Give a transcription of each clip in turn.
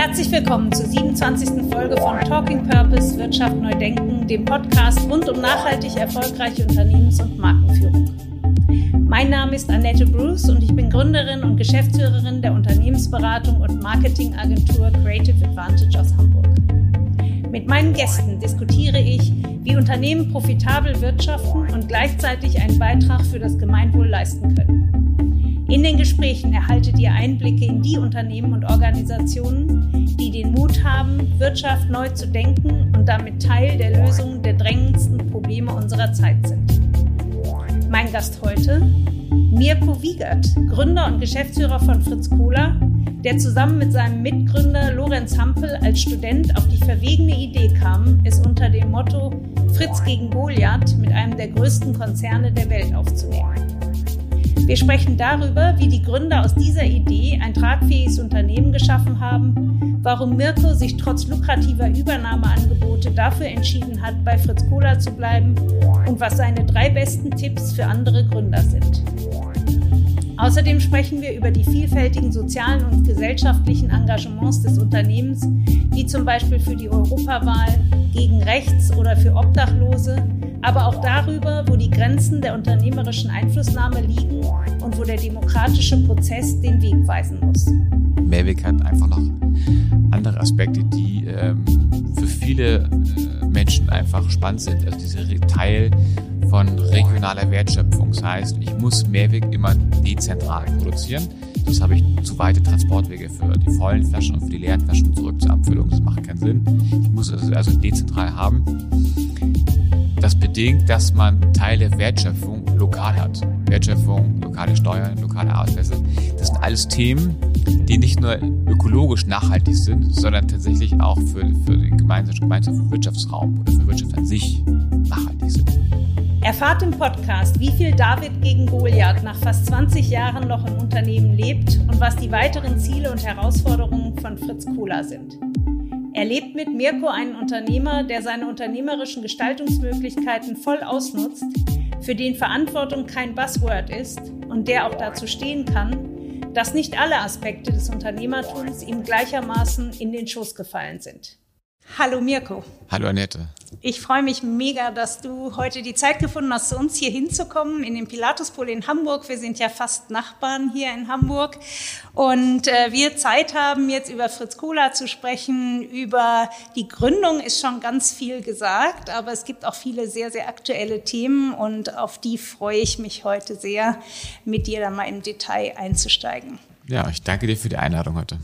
Herzlich willkommen zur 27. Folge von Talking Purpose Wirtschaft neu denken, dem Podcast rund um nachhaltig erfolgreiche Unternehmens- und Markenführung. Mein Name ist Annette Bruce und ich bin Gründerin und Geschäftsführerin der Unternehmensberatung und Marketingagentur Creative Advantage aus Hamburg. Mit meinen Gästen diskutiere ich, wie Unternehmen profitabel wirtschaften und gleichzeitig einen Beitrag für das Gemeinwohl leisten können. In den Gesprächen erhaltet ihr Einblicke in die Unternehmen und Organisationen, die den Mut haben, Wirtschaft neu zu denken und damit Teil der Lösung der drängendsten Probleme unserer Zeit sind. Mein Gast heute, Mirko Wiegert, Gründer und Geschäftsführer von Fritz Cola, der zusammen mit seinem Mitgründer Lorenz Hampel als Student auf die verwegene Idee kam, es unter dem Motto Fritz gegen Goliath mit einem der größten Konzerne der Welt aufzunehmen. Wir sprechen darüber, wie die Gründer aus dieser Idee ein tragfähiges Unternehmen geschaffen haben, warum Mirko sich trotz lukrativer Übernahmeangebote dafür entschieden hat, bei Fritz Cola zu bleiben und was seine drei besten Tipps für andere Gründer sind. Außerdem sprechen wir über die vielfältigen sozialen und gesellschaftlichen Engagements des Unternehmens, wie zum Beispiel für die Europawahl, gegen Rechts oder für Obdachlose, aber auch darüber, wo die Grenzen der unternehmerischen Einflussnahme liegen und wo der demokratische Prozess den Weg weisen muss. Mehrweg hat einfach noch andere Aspekte, die ähm, für viele äh, Menschen einfach spannend sind. Also dieser Teil von regionaler Wertschöpfung. Das heißt, ich muss Mehrweg immer dezentral produzieren. Das habe ich zu weite Transportwege für die vollen Flaschen und für die leeren Flaschen zurück zur Abfüllung. Das macht keinen Sinn. Ich muss es also dezentral haben. Das bedingt, dass man Teile Wertschöpfung lokal hat. Wertschöpfung, lokale Steuern, lokale Arbeitsplätze. Das sind alles Themen, die nicht nur ökologisch nachhaltig sind, sondern tatsächlich auch für, für den gemeinsamen, gemeinsamen Wirtschaftsraum oder für Wirtschaft an sich nachhaltig sind. Erfahrt im Podcast, wie viel David gegen Goliath nach fast 20 Jahren noch im Unternehmen lebt und was die weiteren Ziele und Herausforderungen von Fritz Kohler sind. Erlebt mit Mirko einen Unternehmer, der seine unternehmerischen Gestaltungsmöglichkeiten voll ausnutzt, für den Verantwortung kein Buzzword ist und der auch dazu stehen kann, dass nicht alle Aspekte des Unternehmertums ihm gleichermaßen in den Schoß gefallen sind. Hallo Mirko. Hallo Annette. Ich freue mich mega, dass du heute die Zeit gefunden hast, zu uns hier hinzukommen in den Pilatuspol in Hamburg. Wir sind ja fast Nachbarn hier in Hamburg und äh, wir Zeit haben, jetzt über Fritz Kohler zu sprechen. Über die Gründung ist schon ganz viel gesagt, aber es gibt auch viele sehr, sehr aktuelle Themen und auf die freue ich mich heute sehr, mit dir da mal im Detail einzusteigen. Ja, ich danke dir für die Einladung heute.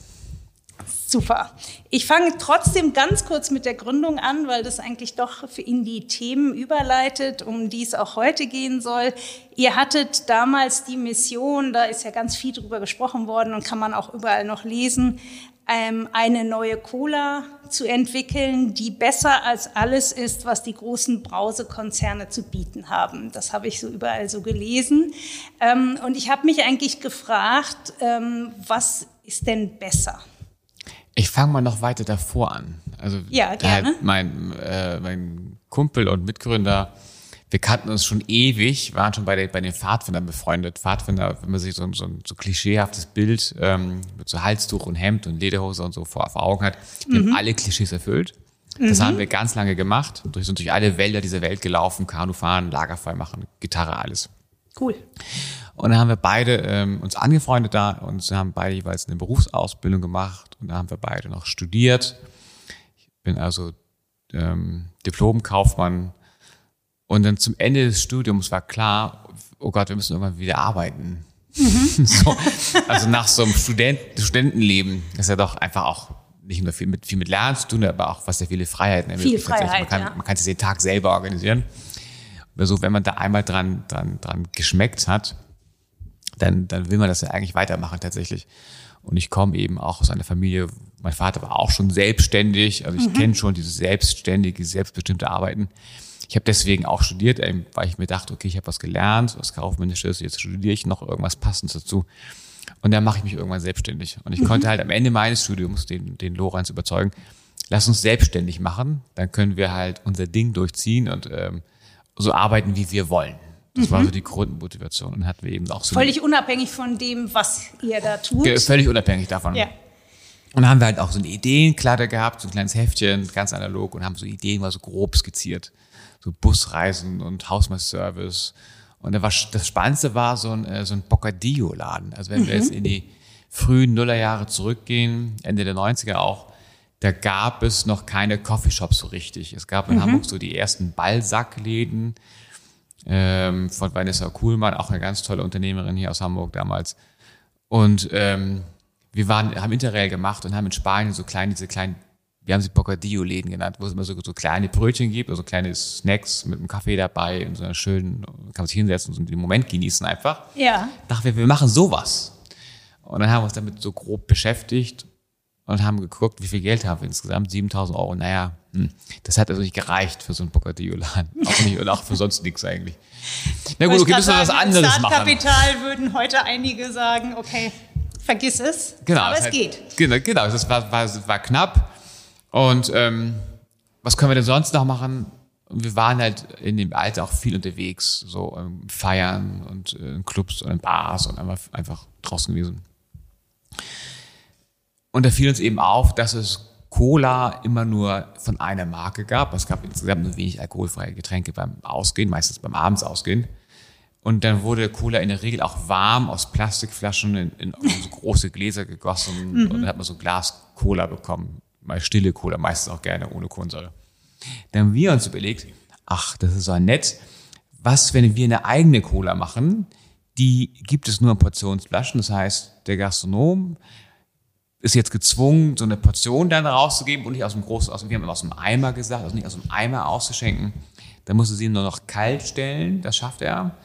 Super. Ich fange trotzdem ganz kurz mit der Gründung an, weil das eigentlich doch für ihn die Themen überleitet, um die es auch heute gehen soll. Ihr hattet damals die Mission, da ist ja ganz viel drüber gesprochen worden und kann man auch überall noch lesen, ähm, eine neue Cola zu entwickeln, die besser als alles ist, was die großen Brausekonzerne zu bieten haben. Das habe ich so überall so gelesen. Ähm, und ich habe mich eigentlich gefragt, ähm, was ist denn besser? Ich fange mal noch weiter davor an. Also ja, gerne. Halt mein, äh, mein Kumpel und Mitgründer, wir kannten uns schon ewig, waren schon bei, der, bei den Pfadfindern befreundet. Pfadfinder, wenn man sich so, so ein so klischeehaftes Bild ähm, mit so Halstuch und Hemd und Lederhose und so vor, vor Augen hat, die mhm. haben alle Klischees erfüllt. Das mhm. haben wir ganz lange gemacht, durch, sind durch alle Wälder dieser Welt gelaufen, Kanu fahren, Lagerfeuer machen, Gitarre, alles. Cool. Und dann haben wir beide ähm, uns angefreundet da und haben beide jeweils eine Berufsausbildung gemacht und da haben wir beide noch studiert. Ich bin also ähm, Diplomkaufmann und dann zum Ende des Studiums war klar, oh Gott, wir müssen irgendwann wieder arbeiten. Mhm. so, also nach so einem Student Studentenleben, das ist ja doch einfach auch nicht nur viel mit, viel mit Lernen zu tun, aber auch was sehr viele Freiheiten ermöglicht. Viel Freiheit, man kann, ja. man kann sich den Tag selber organisieren. Also wenn man da einmal dran, dran, dran geschmeckt hat, dann, dann will man das ja eigentlich weitermachen tatsächlich. Und ich komme eben auch aus einer Familie, mein Vater war auch schon selbstständig, also ich mhm. kenne schon dieses selbstständige, selbstbestimmte Arbeiten. Ich habe deswegen auch studiert, weil ich mir dachte, okay, ich habe was gelernt, was kaufmännisches, jetzt studiere ich noch irgendwas Passendes dazu. Und dann mache ich mich irgendwann selbstständig. Und ich mhm. konnte halt am Ende meines Studiums den, den Lorenz überzeugen, lass uns selbstständig machen, dann können wir halt unser Ding durchziehen und ähm, so arbeiten, wie wir wollen. Das mhm. war so die Grundmotivation und hatten wir eben auch so. Völlig unabhängig von dem, was ihr da tut. Völlig unabhängig davon. Ja. Und dann haben wir halt auch so eine Ideenkladde gehabt, so ein kleines Heftchen, ganz analog und haben so Ideen mal so grob skizziert. So Busreisen und Hausmeisterservice. Und da war, das Spannendste war so ein, äh, so ein Bocadillo-Laden. Also wenn mhm. wir jetzt in die frühen Nullerjahre zurückgehen, Ende der 90er auch, da gab es noch keine Coffeeshops so richtig. Es gab in mhm. Hamburg so die ersten Ballsackläden ähm, von Vanessa Kuhlmann, auch eine ganz tolle Unternehmerin hier aus Hamburg damals. Und ähm, wir waren, haben Interrail gemacht und haben in Spanien so kleine, diese kleinen, wir haben sie Bocadillo-Läden genannt, wo es immer so, so kleine Brötchen gibt, also kleine Snacks mit einem Kaffee dabei und so einer schönen, kann man sich hinsetzen und so den Moment genießen einfach. Ja. Dachten wir, wir machen sowas. Und dann haben wir uns damit so grob beschäftigt und haben geguckt, wie viel Geld haben wir insgesamt? 7000 Euro. Naja, hm, das hat also nicht gereicht für so ein Bocadillo-Laden. Auch nicht und auch für sonst nichts eigentlich. Na gut, okay, müssen wir was anderes machen. Startkapital würden heute einige sagen, okay, vergiss es. Genau. Aber es halt, geht. Genau, genau. Es war, war, war knapp. Und ähm, was können wir denn sonst noch machen? wir waren halt in dem Alter auch viel unterwegs, so ähm, feiern und äh, in Clubs und in Bars und einfach, einfach draußen gewesen. Und da fiel uns eben auf, dass es Cola immer nur von einer Marke gab. Es gab insgesamt nur wenig alkoholfreie Getränke beim Ausgehen, meistens beim Abendsausgehen. Und dann wurde Cola in der Regel auch warm aus Plastikflaschen in, in so große Gläser gegossen. Mhm. Und dann hat man so Glas Cola bekommen. Mal stille Cola, meistens auch gerne ohne Kohlensäure. Dann haben wir uns überlegt, ach, das ist so nett. Was, wenn wir eine eigene Cola machen? Die gibt es nur in Portionsflaschen. Das heißt, der Gastronom ist jetzt gezwungen, so eine Portion dann rauszugeben und nicht aus dem großen, aus, wir haben aus dem Eimer gesagt, also nicht aus dem Eimer auszuschenken. Dann musste sie nur noch kalt stellen, das schafft er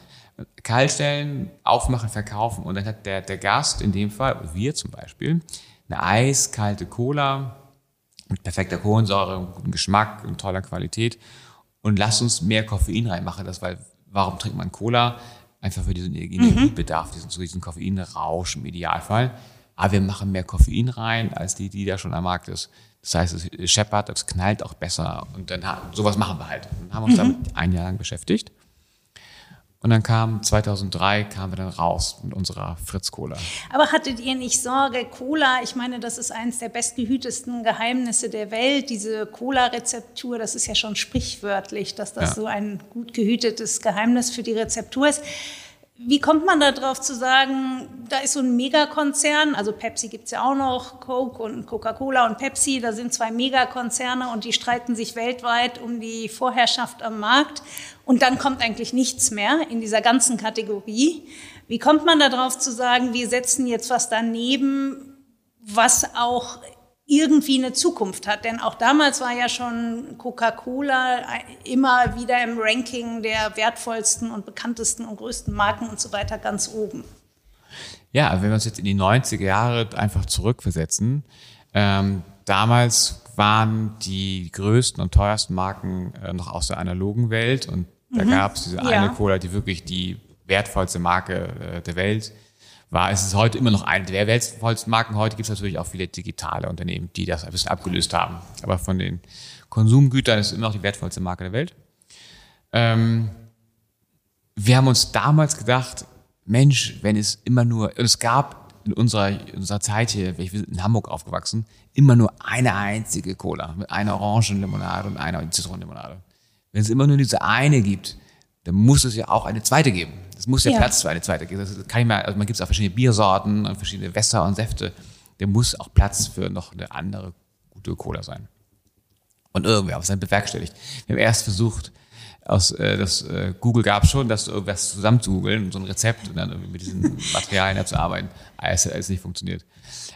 kaltstellen, aufmachen, verkaufen. Und dann hat der, der Gast, in dem Fall, wir zum Beispiel, eine eiskalte Cola mit perfekter Kohlensäure, gutem Geschmack und toller Qualität. Und lass uns mehr Koffein reinmachen. Das, weil, warum trinkt man Cola? Einfach für diesen Energiebedarf, mhm. diesen, diesen Koffeinrausch im Idealfall. Aber wir machen mehr Koffein rein, als die, die da schon am Markt ist. Das heißt, es scheppert, es knallt auch besser. Und dann sowas machen wir halt. Und haben uns mhm. damit ein Jahr lang beschäftigt. Und dann kam 2003 kamen wir dann raus mit unserer Fritz Cola. Aber hattet ihr nicht Sorge, Cola, ich meine, das ist eines der bestgehütesten Geheimnisse der Welt, diese Cola-Rezeptur, das ist ja schon sprichwörtlich, dass das ja. so ein gut gehütetes Geheimnis für die Rezeptur ist. Wie kommt man darauf zu sagen, da ist so ein Megakonzern, also Pepsi gibt's ja auch noch, Coke und Coca-Cola und Pepsi, da sind zwei Megakonzerne und die streiten sich weltweit um die Vorherrschaft am Markt. Und dann kommt eigentlich nichts mehr in dieser ganzen Kategorie. Wie kommt man darauf zu sagen, wir setzen jetzt was daneben, was auch irgendwie eine Zukunft hat. Denn auch damals war ja schon Coca-Cola immer wieder im Ranking der wertvollsten und bekanntesten und größten Marken und so weiter ganz oben. Ja, wenn wir uns jetzt in die 90er Jahre einfach zurückversetzen, ähm, damals waren die größten und teuersten Marken äh, noch aus der analogen Welt und da mhm. gab es diese ja. eine Cola, die wirklich die wertvollste Marke äh, der Welt war. Es ist heute immer noch eine der wertvollsten Marken. Heute gibt es natürlich auch viele digitale Unternehmen, die das ein bisschen abgelöst haben. Aber von den Konsumgütern ist es immer noch die wertvollste Marke der Welt. Ähm, wir haben uns damals gedacht, Mensch, wenn es immer nur, es gab in unserer, in unserer Zeit hier, wir sind in Hamburg aufgewachsen, immer nur eine einzige Cola mit einer Orangenlimonade und einer Zitronenlimonade. Wenn es immer nur diese eine gibt, dann muss es ja auch eine zweite geben. Es muss ja, ja, Platz für eine zweite geben. Das kann ich mal, also man gibt es auch verschiedene Biersorten und verschiedene Wässer und Säfte. Der muss auch Platz für noch eine andere gute Cola sein. Und irgendwie haben wir es dann bewerkstelligt. Wir haben erst versucht, aus äh, das äh, Google gab schon, dass du irgendwas zusammen zu googeln, so ein Rezept und dann irgendwie mit diesen Materialien zu arbeiten. Alles hat alles nicht funktioniert.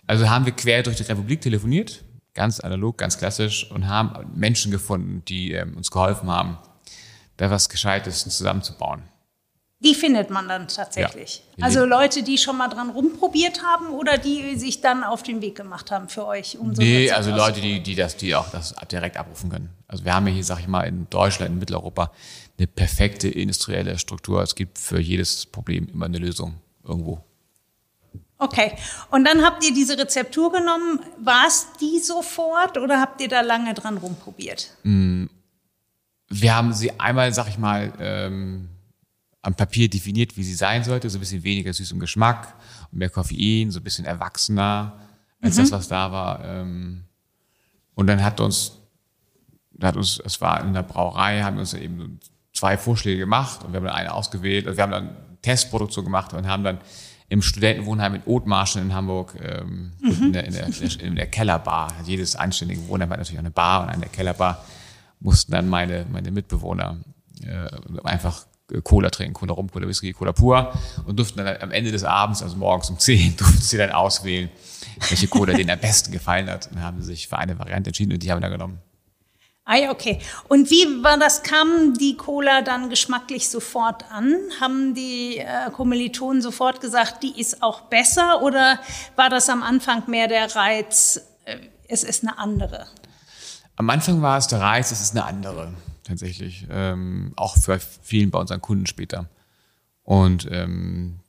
Also haben wir quer durch die Republik telefoniert, ganz analog, ganz klassisch und haben Menschen gefunden, die ähm, uns geholfen haben, da was Gescheites zusammenzubauen. Die findet man dann tatsächlich. Ja, also Leute, die schon mal dran rumprobiert haben oder die sich dann auf den Weg gemacht haben für euch. Um so nee, also Leute, die, die, das, die auch das direkt abrufen können. Also wir haben ja hier, sag ich mal, in Deutschland, in Mitteleuropa eine perfekte industrielle Struktur. Es gibt für jedes Problem immer eine Lösung irgendwo. Okay, und dann habt ihr diese Rezeptur genommen. War es die sofort oder habt ihr da lange dran rumprobiert? Mm, wir haben sie einmal, sag ich mal, ähm, am Papier definiert, wie sie sein sollte, so ein bisschen weniger süß im Geschmack mehr Koffein, so ein bisschen erwachsener. als mhm. das, was da war. Ähm, und dann hat uns, hat uns, es war in der Brauerei, haben uns eben zwei Vorschläge gemacht und wir haben dann eine ausgewählt. Also wir haben dann Testproduktion gemacht und haben dann im Studentenwohnheim in Othmarschen in Hamburg ähm, mhm. in, der, in, der, in der Kellerbar, jedes anständige Wohnheim hat natürlich auch eine Bar und der Kellerbar mussten dann meine, meine Mitbewohner äh, einfach Cola trinken, Cola Rum, Cola Whisky, Cola Pur und durften dann am Ende des Abends, also morgens um 10, durften sie dann auswählen, welche Cola denen am besten gefallen hat. Und haben sich für eine Variante entschieden und die haben dann genommen. Ah ja, okay. Und wie war das? Kam die Cola dann geschmacklich sofort an? Haben die äh, Kommilitonen sofort gesagt, die ist auch besser? Oder war das am Anfang mehr der Reiz, äh, es ist eine andere? Am Anfang war es der Reiz, es ist eine andere tatsächlich. Ähm, auch für vielen bei unseren Kunden später. Und ähm,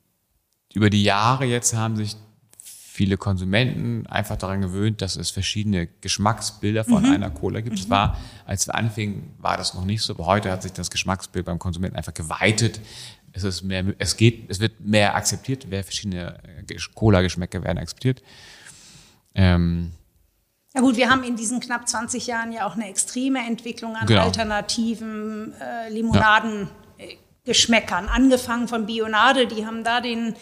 über die Jahre jetzt haben sich viele Konsumenten einfach daran gewöhnt, dass es verschiedene Geschmacksbilder von mhm. einer Cola gibt. Mhm. war, als wir anfingen, war das noch nicht so, aber heute hat sich das Geschmacksbild beim Konsumenten einfach geweitet. Es ist mehr, es geht, es wird mehr akzeptiert, wer verschiedene äh, Cola-Geschmäcker werden akzeptiert. Ähm, ja gut, wir haben in diesen knapp 20 Jahren ja auch eine extreme Entwicklung an genau. alternativen äh, Limonadengeschmäckern. Ja. Angefangen von Bionade, die haben da den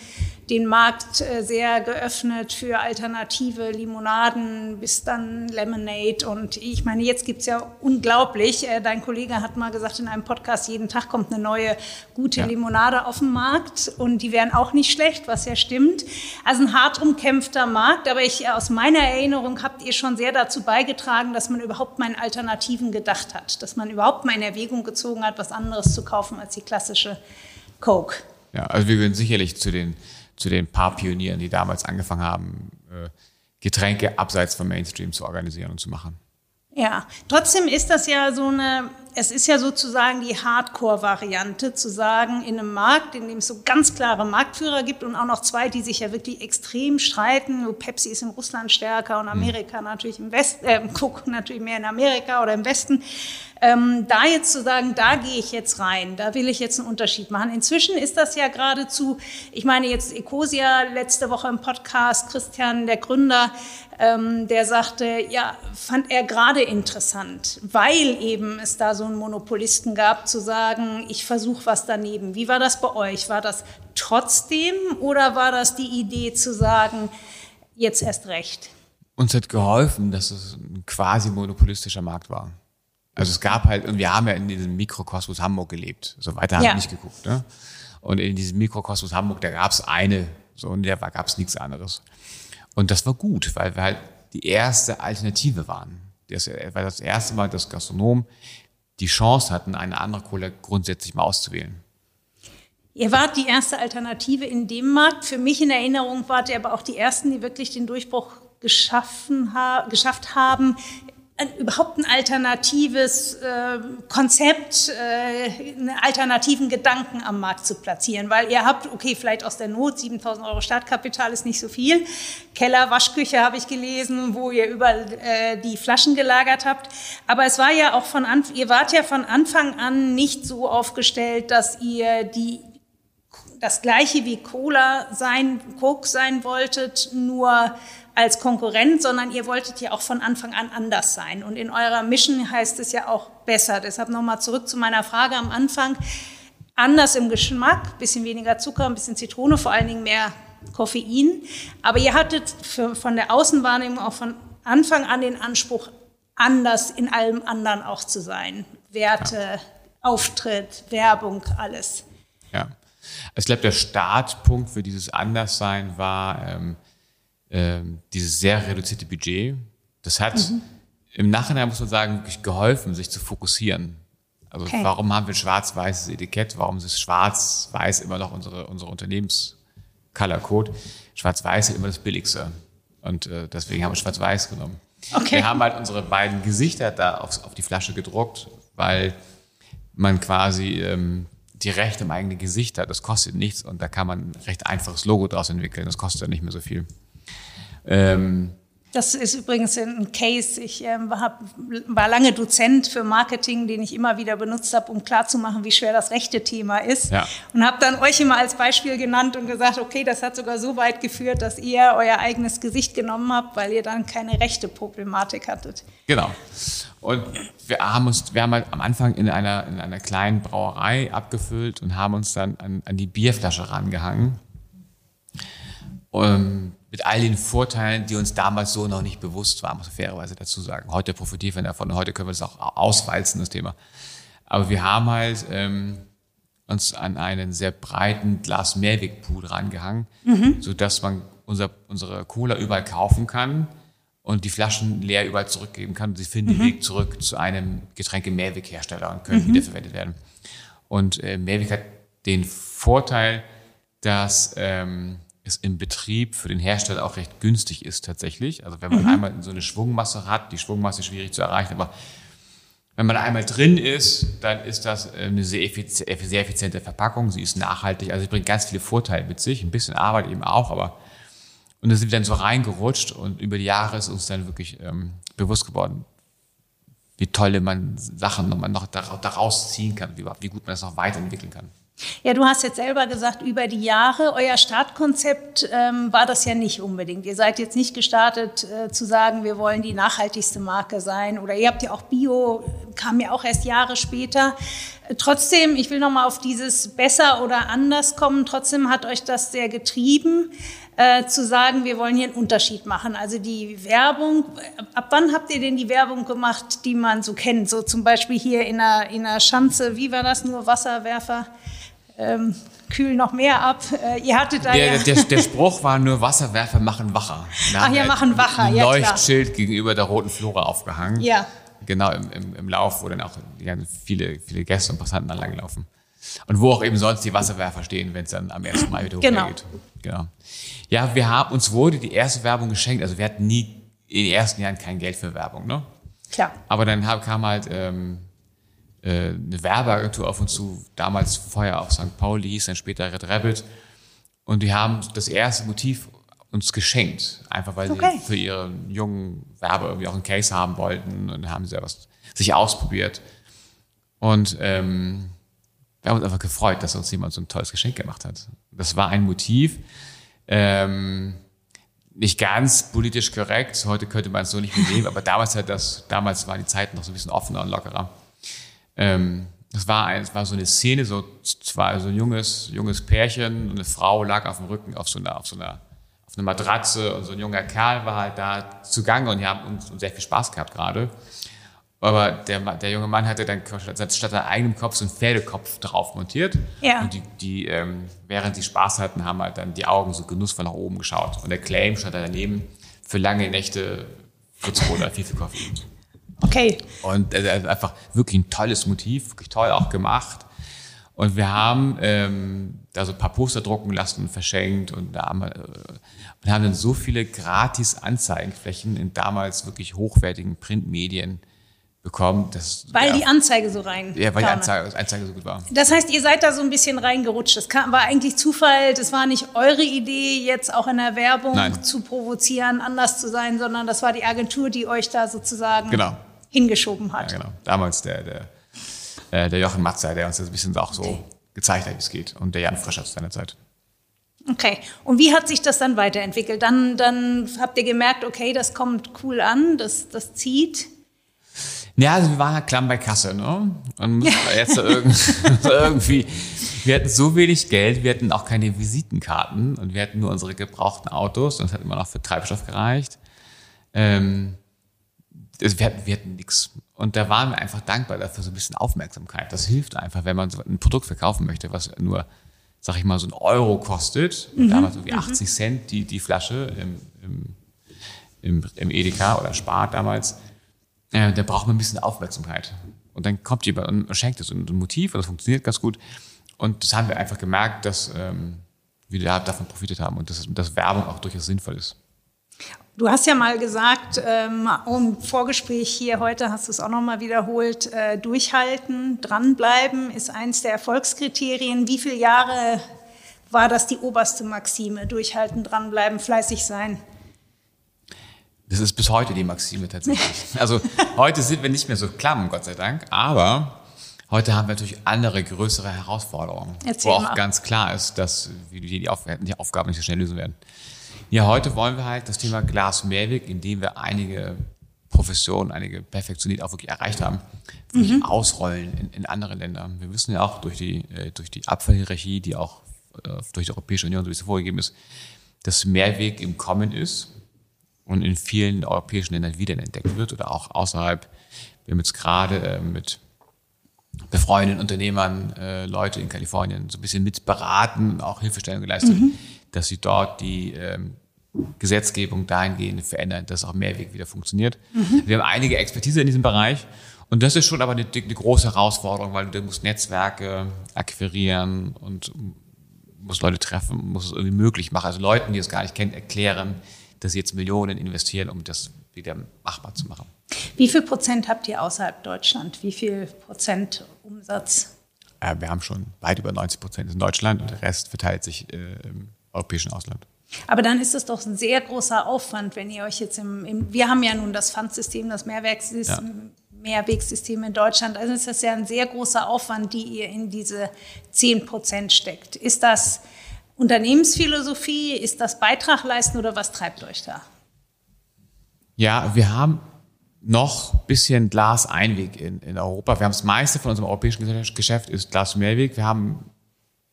den Markt äh, sehr geöffnet für alternative Limonaden bis dann Lemonade. Und ich meine, jetzt gibt's ja unglaublich. Äh, dein Kollege hat mal gesagt in einem Podcast, jeden Tag kommt eine neue gute ja. Limonade auf den Markt und die wären auch nicht schlecht, was ja stimmt. Also ein hart umkämpfter Markt, aber ich aus meiner Erinnerung habt ihr schon sehr dazu beigetragen, dass man überhaupt mal in Alternativen gedacht hat, dass man überhaupt mal in Erwägung gezogen hat, was anderes zu kaufen als die klassische Coke. Ja, also wir würden sicherlich zu den zu den paar Pionieren, die damals angefangen haben, äh, Getränke abseits vom Mainstream zu organisieren und zu machen. Ja, trotzdem ist das ja so eine, es ist ja sozusagen die Hardcore-Variante zu sagen, in einem Markt, in dem es so ganz klare Marktführer gibt und auch noch zwei, die sich ja wirklich extrem streiten. Pepsi ist in Russland stärker und Amerika natürlich im Westen, äh, Coke natürlich mehr in Amerika oder im Westen. Ähm, da jetzt zu sagen, da gehe ich jetzt rein, da will ich jetzt einen Unterschied machen. Inzwischen ist das ja geradezu, ich meine jetzt Ecosia letzte Woche im Podcast, Christian, der Gründer, ähm, der sagte, ja, fand er gerade interessant, weil eben es da so einen Monopolisten gab, zu sagen, ich versuche was daneben. Wie war das bei euch? War das trotzdem oder war das die Idee zu sagen, jetzt erst recht? Uns hat geholfen, dass es ein quasi monopolistischer Markt war. Also es gab halt, und wir haben ja in diesem Mikrokosmos Hamburg gelebt. So weiter haben ja. wir nicht geguckt. Ne? Und in diesem Mikrokosmos Hamburg, da gab es eine, so und der gab es nichts anderes. Und das war gut, weil wir halt die erste Alternative waren. Das war das erste Mal, dass Gastronomen die Chance hatten, eine andere Cola grundsätzlich mal auszuwählen. Ihr wart die erste Alternative in dem Markt. Für mich in Erinnerung wart ihr aber auch die ersten, die wirklich den Durchbruch geschaffen ha geschafft haben ein, überhaupt ein alternatives äh, Konzept, äh, einen alternativen Gedanken am Markt zu platzieren, weil ihr habt, okay, vielleicht aus der Not, 7000 Euro Startkapital ist nicht so viel, Keller, Waschküche habe ich gelesen, wo ihr überall äh, die Flaschen gelagert habt, aber es war ja auch von Anfang, ihr wart ja von Anfang an nicht so aufgestellt, dass ihr die das gleiche wie Cola sein, Coke sein wolltet, nur als Konkurrent, sondern ihr wolltet ja auch von Anfang an anders sein. Und in eurer Mission heißt es ja auch besser. Deshalb nochmal zurück zu meiner Frage am Anfang. Anders im Geschmack, bisschen weniger Zucker, ein bisschen Zitrone, vor allen Dingen mehr Koffein. Aber ihr hattet für, von der Außenwahrnehmung auch von Anfang an den Anspruch, anders in allem anderen auch zu sein. Werte, ja. Auftritt, Werbung, alles. Ja. Also ich glaube, der Startpunkt für dieses Anderssein war, ähm, ähm, dieses sehr reduzierte Budget. Das hat mhm. im Nachhinein, muss man sagen, wirklich geholfen, sich zu fokussieren. Also okay. warum haben wir ein schwarz-weißes Etikett? Warum ist schwarz-weiß immer noch unsere, unsere Unternehmens-Color-Code? Schwarz-weiß ist immer das Billigste. Und äh, deswegen haben wir schwarz-weiß genommen. Okay. Wir haben halt unsere beiden Gesichter da auf, auf die Flasche gedruckt, weil man quasi ähm, die Rechte im eigenen Gesicht hat. Das kostet nichts und da kann man ein recht einfaches Logo draus entwickeln. Das kostet ja nicht mehr so viel. Ähm, Das ist übrigens ein Case. Ich äh, hab, war lange Dozent für Marketing, den ich immer wieder benutzt habe, um klarzumachen, wie schwer das rechte Thema ist. Ja. Und habe dann euch immer als Beispiel genannt und gesagt, okay, das hat sogar so weit geführt, dass ihr euer eigenes Gesicht genommen habt, weil ihr dann keine rechte Problematik hattet. Genau. Und wir haben uns, wir haben halt am Anfang in einer, in einer kleinen Brauerei abgefüllt und haben uns dann an, an die Bierflasche rangehangen. Und mit all den Vorteilen, die uns damals so noch nicht bewusst waren, muss ich fairerweise dazu sagen. Heute profitieren wir davon, heute können wir das auch auswalzen, das Thema. Aber wir haben halt ähm, uns an einen sehr breiten Glas Mehrwegpool rangehangen, mhm. sodass man unser, unsere Cola überall kaufen kann und die Flaschen leer überall zurückgeben kann. sie finden mhm. den Weg zurück zu einem Getränke-Mehrweghersteller und können mhm. wiederverwendet werden. Und äh, Mehrweg hat den Vorteil, dass ähm, es im Betrieb für den Hersteller auch recht günstig ist tatsächlich. Also wenn man mhm. einmal so eine Schwungmasse hat, die Schwungmasse ist schwierig zu erreichen, aber wenn man einmal drin ist, dann ist das eine sehr, effiziente Verpackung. Sie ist nachhaltig, also sie bringt ganz viele Vorteile mit sich, ein bisschen Arbeit eben auch, aber und da sind wir dann so reingerutscht und über die Jahre ist uns dann wirklich ähm, bewusst geworden, wie tolle man Sachen noch daraus ziehen kann, wie, wie gut man das noch weiterentwickeln kann. Ja, du hast jetzt selber gesagt, über die Jahre, euer Startkonzept ähm, war das ja nicht unbedingt. Ihr seid jetzt nicht gestartet äh, zu sagen, wir wollen die nachhaltigste Marke sein oder ihr habt ja auch Bio, kam ja auch erst Jahre später. Trotzdem, ich will nochmal auf dieses besser oder anders kommen, trotzdem hat euch das sehr getrieben, äh, zu sagen, wir wollen hier einen Unterschied machen. Also die Werbung, ab wann habt ihr denn die Werbung gemacht, die man so kennt? So zum Beispiel hier in einer, in einer Schanze, wie war das, nur Wasserwerfer? Ähm, kühlen noch mehr ab. Äh, ihr hattet da der, ja der, der, Spruch war nur Wasserwerfer machen wacher. Da Ach ja, machen wacher, ein ja Leuchtschild klar. gegenüber der roten Flora aufgehangen. Ja. Genau im, im, im Lauf, wo dann auch viele, viele Gäste und Passanten dann langlaufen. Und wo auch eben sonst die Wasserwerfer stehen, wenn es dann am 1. Mai wieder genau. hochgeht. Genau. Ja, wir haben, uns wurde die erste Werbung geschenkt. Also wir hatten nie in den ersten Jahren kein Geld für Werbung, ne? Klar. Aber dann kam halt ähm, äh, eine Werbeagentur auf uns zu, damals vorher auf St. Pauli, hieß dann später Red Rabbit. Und die haben das erste Motiv uns geschenkt, einfach weil okay. sie für ihren jungen Werbe irgendwie auch einen Case haben wollten und haben sie was sich ausprobiert. Und ähm, wir haben uns einfach gefreut, dass uns jemand so ein tolles Geschenk gemacht hat. Das war ein Motiv, ähm, nicht ganz politisch korrekt. Heute könnte man es so nicht mehr nehmen, aber damals hat das, damals waren die Zeiten noch so ein bisschen offener und lockerer. Ähm, das war, ein, das war so eine Szene, so zwar so ein junges, junges Pärchen, eine Frau lag auf dem Rücken auf so einer, auf so einer, auf einer Matratze und so ein junger Kerl war halt da zugange und die haben uns, sehr viel Spaß gehabt gerade. Aber der, der junge Mann hatte dann statt seinem eigenen Kopf so einen Pferdekopf drauf montiert. Ja. Und die, die ähm, während sie Spaß hatten, haben halt dann die Augen so genussvoll nach oben geschaut. Und der Claim stand da daneben für lange Nächte Fritz oder viel, viel Koffein. Okay. Und äh, einfach wirklich ein tolles Motiv, wirklich toll auch gemacht. Und wir haben ähm, da so ein paar Poster drucken lassen und verschenkt und, da haben, äh, und haben dann so viele gratis Anzeigenflächen in damals wirklich hochwertigen Printmedien bekommen. Dass, weil ja, die Anzeige so rein. Ja, weil die Anzeige, Anzeige, so gut war. Das heißt, ihr seid da so ein bisschen reingerutscht. Das war eigentlich Zufall. Das war nicht eure Idee, jetzt auch in der Werbung Nein. zu provozieren, anders zu sein, sondern das war die Agentur, die euch da sozusagen genau. Hingeschoben hat. Ja, genau. Damals der, der, äh, der Jochen Matzer, der uns das ein bisschen auch so okay. gezeigt hat, wie es geht. Und der Jan Frisch aus seiner Zeit. Okay. Und wie hat sich das dann weiterentwickelt? Dann, dann habt ihr gemerkt, okay, das kommt cool an, das, das zieht. Ja, also wir waren halt klamm bei Kasse, ne? Und ja. jetzt irgendwie, wir hatten so wenig Geld, wir hatten auch keine Visitenkarten und wir hatten nur unsere gebrauchten Autos und es hat immer noch für Treibstoff gereicht. Ähm, wir hatten, wir hatten nichts. Und da waren wir einfach dankbar dafür, so ein bisschen Aufmerksamkeit. Das hilft einfach, wenn man so ein Produkt verkaufen möchte, was nur, sag ich mal, so ein Euro kostet. Mhm. Damals so wie 80 mhm. Cent die, die Flasche im, im, im, im Edeka oder Spart damals äh, da braucht man ein bisschen Aufmerksamkeit. Und dann kommt jemand und schenkt es ein Motiv und das funktioniert ganz gut. Und das haben wir einfach gemerkt, dass ähm, wir davon profitiert haben und dass, dass Werbung auch durchaus sinnvoll ist. Du hast ja mal gesagt, ähm, im Vorgespräch hier heute hast du es auch nochmal wiederholt, äh, durchhalten, dranbleiben ist eins der Erfolgskriterien. Wie viele Jahre war das die oberste Maxime? Durchhalten, dranbleiben, fleißig sein? Das ist bis heute die Maxime tatsächlich. Also heute sind wir nicht mehr so klamm, Gott sei Dank, aber heute haben wir natürlich andere, größere Herausforderungen, Erzähl wo auch mal. ganz klar ist, dass wir die Aufgaben nicht so schnell lösen werden. Ja, heute wollen wir halt das Thema Glas Mehrweg, indem wir einige Professionen, einige Perfektionität auch wirklich erreicht haben, wirklich ausrollen in, in andere Länder. Wir wissen ja auch durch die, äh, durch die Abfallhierarchie, die auch äh, durch die Europäische Union so wie es vorgegeben ist, dass Mehrweg im Kommen ist und in vielen europäischen Ländern wiederentdeckt wird oder auch außerhalb. Wir haben jetzt gerade äh, mit befreundeten Unternehmern, äh, Leute in Kalifornien so ein bisschen mit beraten und auch Hilfestellung geleistet, dass sie dort die ähm, Gesetzgebung dahingehend verändern, dass auch Mehrweg wieder funktioniert. Wir haben einige Expertise in diesem Bereich und das ist schon aber eine, eine große Herausforderung, weil du musst Netzwerke akquirieren und muss Leute treffen, muss es irgendwie möglich machen. Also Leuten, die es gar nicht kennen, erklären, dass sie jetzt Millionen investieren, um das wieder machbar zu machen. Wie viel Prozent habt ihr außerhalb Deutschland? Wie viel Prozent Umsatz? Äh, wir haben schon weit über 90 Prozent in Deutschland und der Rest verteilt sich äh, im europäischen Ausland. Aber dann ist es doch ein sehr großer Aufwand, wenn ihr euch jetzt im, im wir haben ja nun das Pfandsystem, das Mehrwerkssystem, Mehrwegsystem in Deutschland. Also ist das ja ein sehr großer Aufwand, die ihr in diese 10 Prozent steckt. Ist das Unternehmensphilosophie? Ist das Beitrag leisten oder was treibt euch da? Ja, wir haben noch ein bisschen Glas-Einweg in, in Europa. Wir haben das meiste von unserem europäischen Geschäft ist Glas-Mehrweg. Wir haben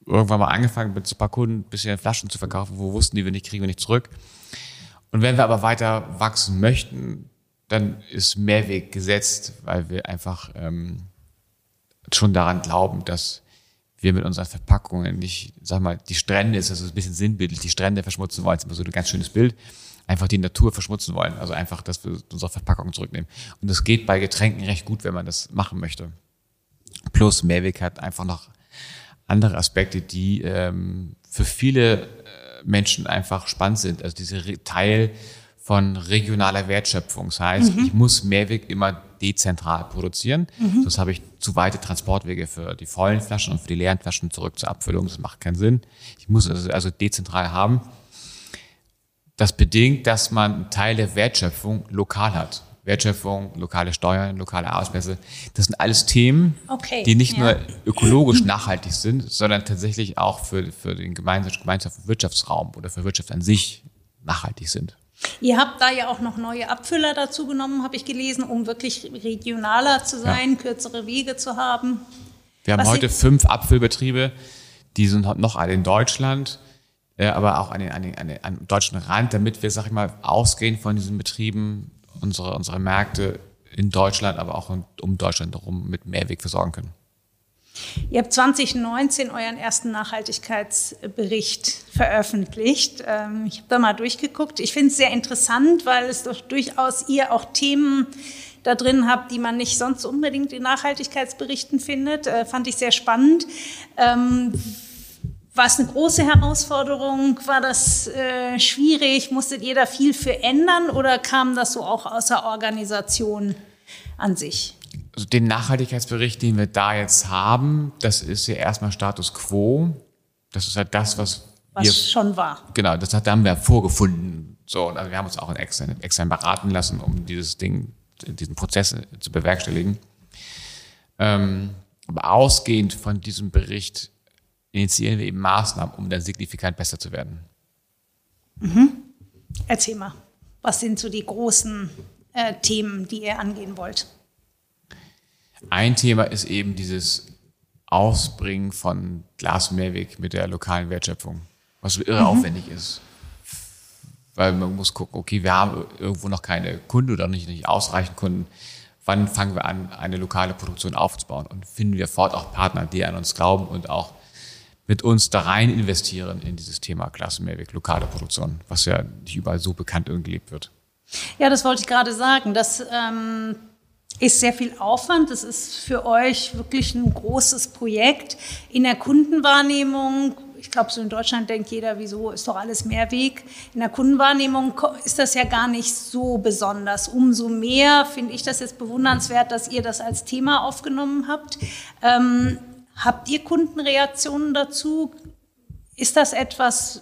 irgendwann mal angefangen, mit ein paar Kunden bisschen Flaschen zu verkaufen, wo wussten, die wir nicht kriegen wir nicht zurück. Und wenn wir aber weiter wachsen möchten, dann ist Mehrweg gesetzt, weil wir einfach ähm, schon daran glauben, dass wir mit unseren Verpackungen nicht, sag mal, die Strände ist also ein bisschen sinnbildlich, die Strände verschmutzen wollen, ist immer so ein ganz schönes Bild, einfach die Natur verschmutzen wollen, also einfach, dass wir unsere Verpackungen zurücknehmen. Und das geht bei Getränken recht gut, wenn man das machen möchte. Plus Mehrweg hat einfach noch andere Aspekte, die ähm, für viele äh, Menschen einfach spannend sind. Also dieser Teil von regionaler Wertschöpfung. Das heißt, ich muss Mehrweg immer dezentral produzieren. Sonst habe ich zu weite Transportwege für die vollen Flaschen und für die leeren Flaschen zurück zur Abfüllung. Das macht keinen Sinn. Ich muss also, also dezentral haben. Das bedingt, dass man einen Teil der Wertschöpfung lokal hat. Wertschöpfung, lokale Steuern, lokale Arbeitsplätze. Das sind alles Themen, Okay, die nicht ja. nur ökologisch nachhaltig sind, sondern tatsächlich auch für, für den Gemeinschafts- Wirtschaftsraum oder für Wirtschaft an sich nachhaltig sind. Ihr habt da ja auch noch neue Abfüller dazu genommen, habe ich gelesen, um wirklich regionaler zu sein, kürzere Wege zu haben. Wir haben Was heute fünf Abfüllbetriebe, die sind noch alle in Deutschland, äh, aber auch an den, an den, an den, deutschen Rand, damit wir, sag ich mal, ausgehend von diesen Betrieben unsere, unsere Märkte in Deutschland, aber auch um- Deutschland herum mit Mehrweg versorgen können. Ihr habt 2019 euren ersten Nachhaltigkeitsbericht veröffentlicht. Ähm, Ich habe da mal durchgeguckt. Ich finde es sehr interessant, weil es doch durchaus ihr auch Themen da drin habt, die man nicht sonst unbedingt in Nachhaltigkeitsberichten findet. Äh, Fand ich sehr spannend. War es eine große Herausforderung? War das äh, schwierig? Musstet ihr da viel für ändern oder kam das so auch aus der Organisation an sich? Also den Nachhaltigkeitsbericht, den wir da jetzt haben, das ist ja erstmal Status quo. Das ist halt das, was, Was wir schon war. Genau, das hat, da haben wir vorgefunden. So, und also wir haben uns auch in extern, extern beraten lassen, um dieses Ding, diesen Prozess zu bewerkstelligen. Ähm, aber ausgehend von diesem Bericht initiieren wir eben Maßnahmen, um dann signifikant besser zu werden. Erzähl mal, was sind so die großen äh, Themen, die ihr angehen wollt? Ein Thema ist eben dieses Ausbringen von Glas und Mehrweg mit der lokalen Wertschöpfung, was so irre aufwendig ist. Weil man muss gucken, okay, wir haben irgendwo noch keine Kunden oder nicht, nicht ausreichend Kunden. Wann fangen wir an, eine lokale Produktion aufzubauen? Und finden wir fort auch Partner, die an uns glauben und auch mit uns da rein investieren in dieses Thema Glas und Mehrweg, lokale Produktion, was ja nicht überall so bekannt und gelebt wird. Ja, das wollte ich gerade sagen. Das ähm, ist sehr viel Aufwand. Das ist für euch wirklich ein großes Projekt. In der Kundenwahrnehmung, ich glaube, so in Deutschland denkt jeder, wieso ist doch alles Mehrweg. In der Kundenwahrnehmung ist das ja gar nicht so besonders. Umso mehr finde ich das jetzt bewundernswert, dass ihr das als Thema aufgenommen habt. Ähm, habt ihr Kundenreaktionen dazu? Ist das etwas,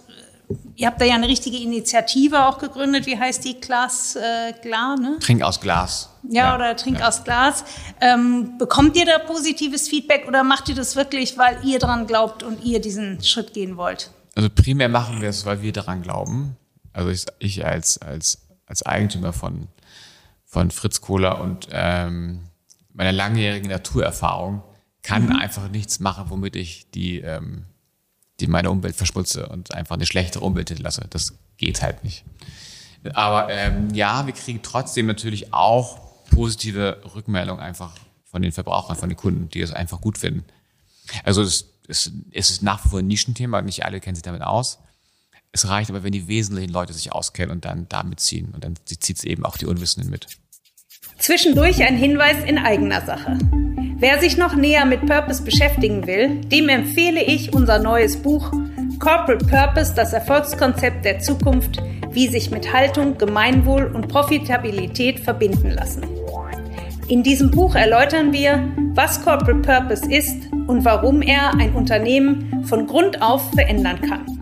ihr habt da ja eine richtige Initiative auch gegründet. Wie heißt die? Glas, äh, Glas, ne? Trink aus Glas. Ja, ja. oder Trink ja. aus Glas. Ähm, bekommt ihr da positives Feedback oder macht ihr das wirklich, weil ihr dran glaubt und ihr diesen Schritt gehen wollt? Also primär machen wir es, weil wir daran glauben. Also ich, ich als, als, als Eigentümer von, von Fritz Kohler und ähm, meiner langjährigen Naturerfahrung kann mhm. einfach nichts machen, womit ich die, ähm, die meine Umwelt verschmutze und einfach eine schlechtere Umwelt hinterlasse. Das geht halt nicht. Aber ähm, ja, wir kriegen trotzdem natürlich auch positive Rückmeldungen einfach von den Verbrauchern, von den Kunden, die es einfach gut finden. Also es, es, es ist nach wie vor ein Nischenthema, nicht alle kennen sich damit aus. Es reicht aber, wenn die wesentlichen Leute sich auskennen und dann damit ziehen. Und dann zieht es eben auch die Unwissenden mit. Zwischendurch ein Hinweis in eigener Sache. Wer sich noch näher mit Purpose beschäftigen will, dem empfehle ich unser neues Buch Corporate Purpose, das Erfolgskonzept der Zukunft, wie sich mit Haltung, Gemeinwohl und Profitabilität verbinden lassen. In diesem Buch erläutern wir, was Corporate Purpose ist und warum er ein Unternehmen von Grund auf verändern kann.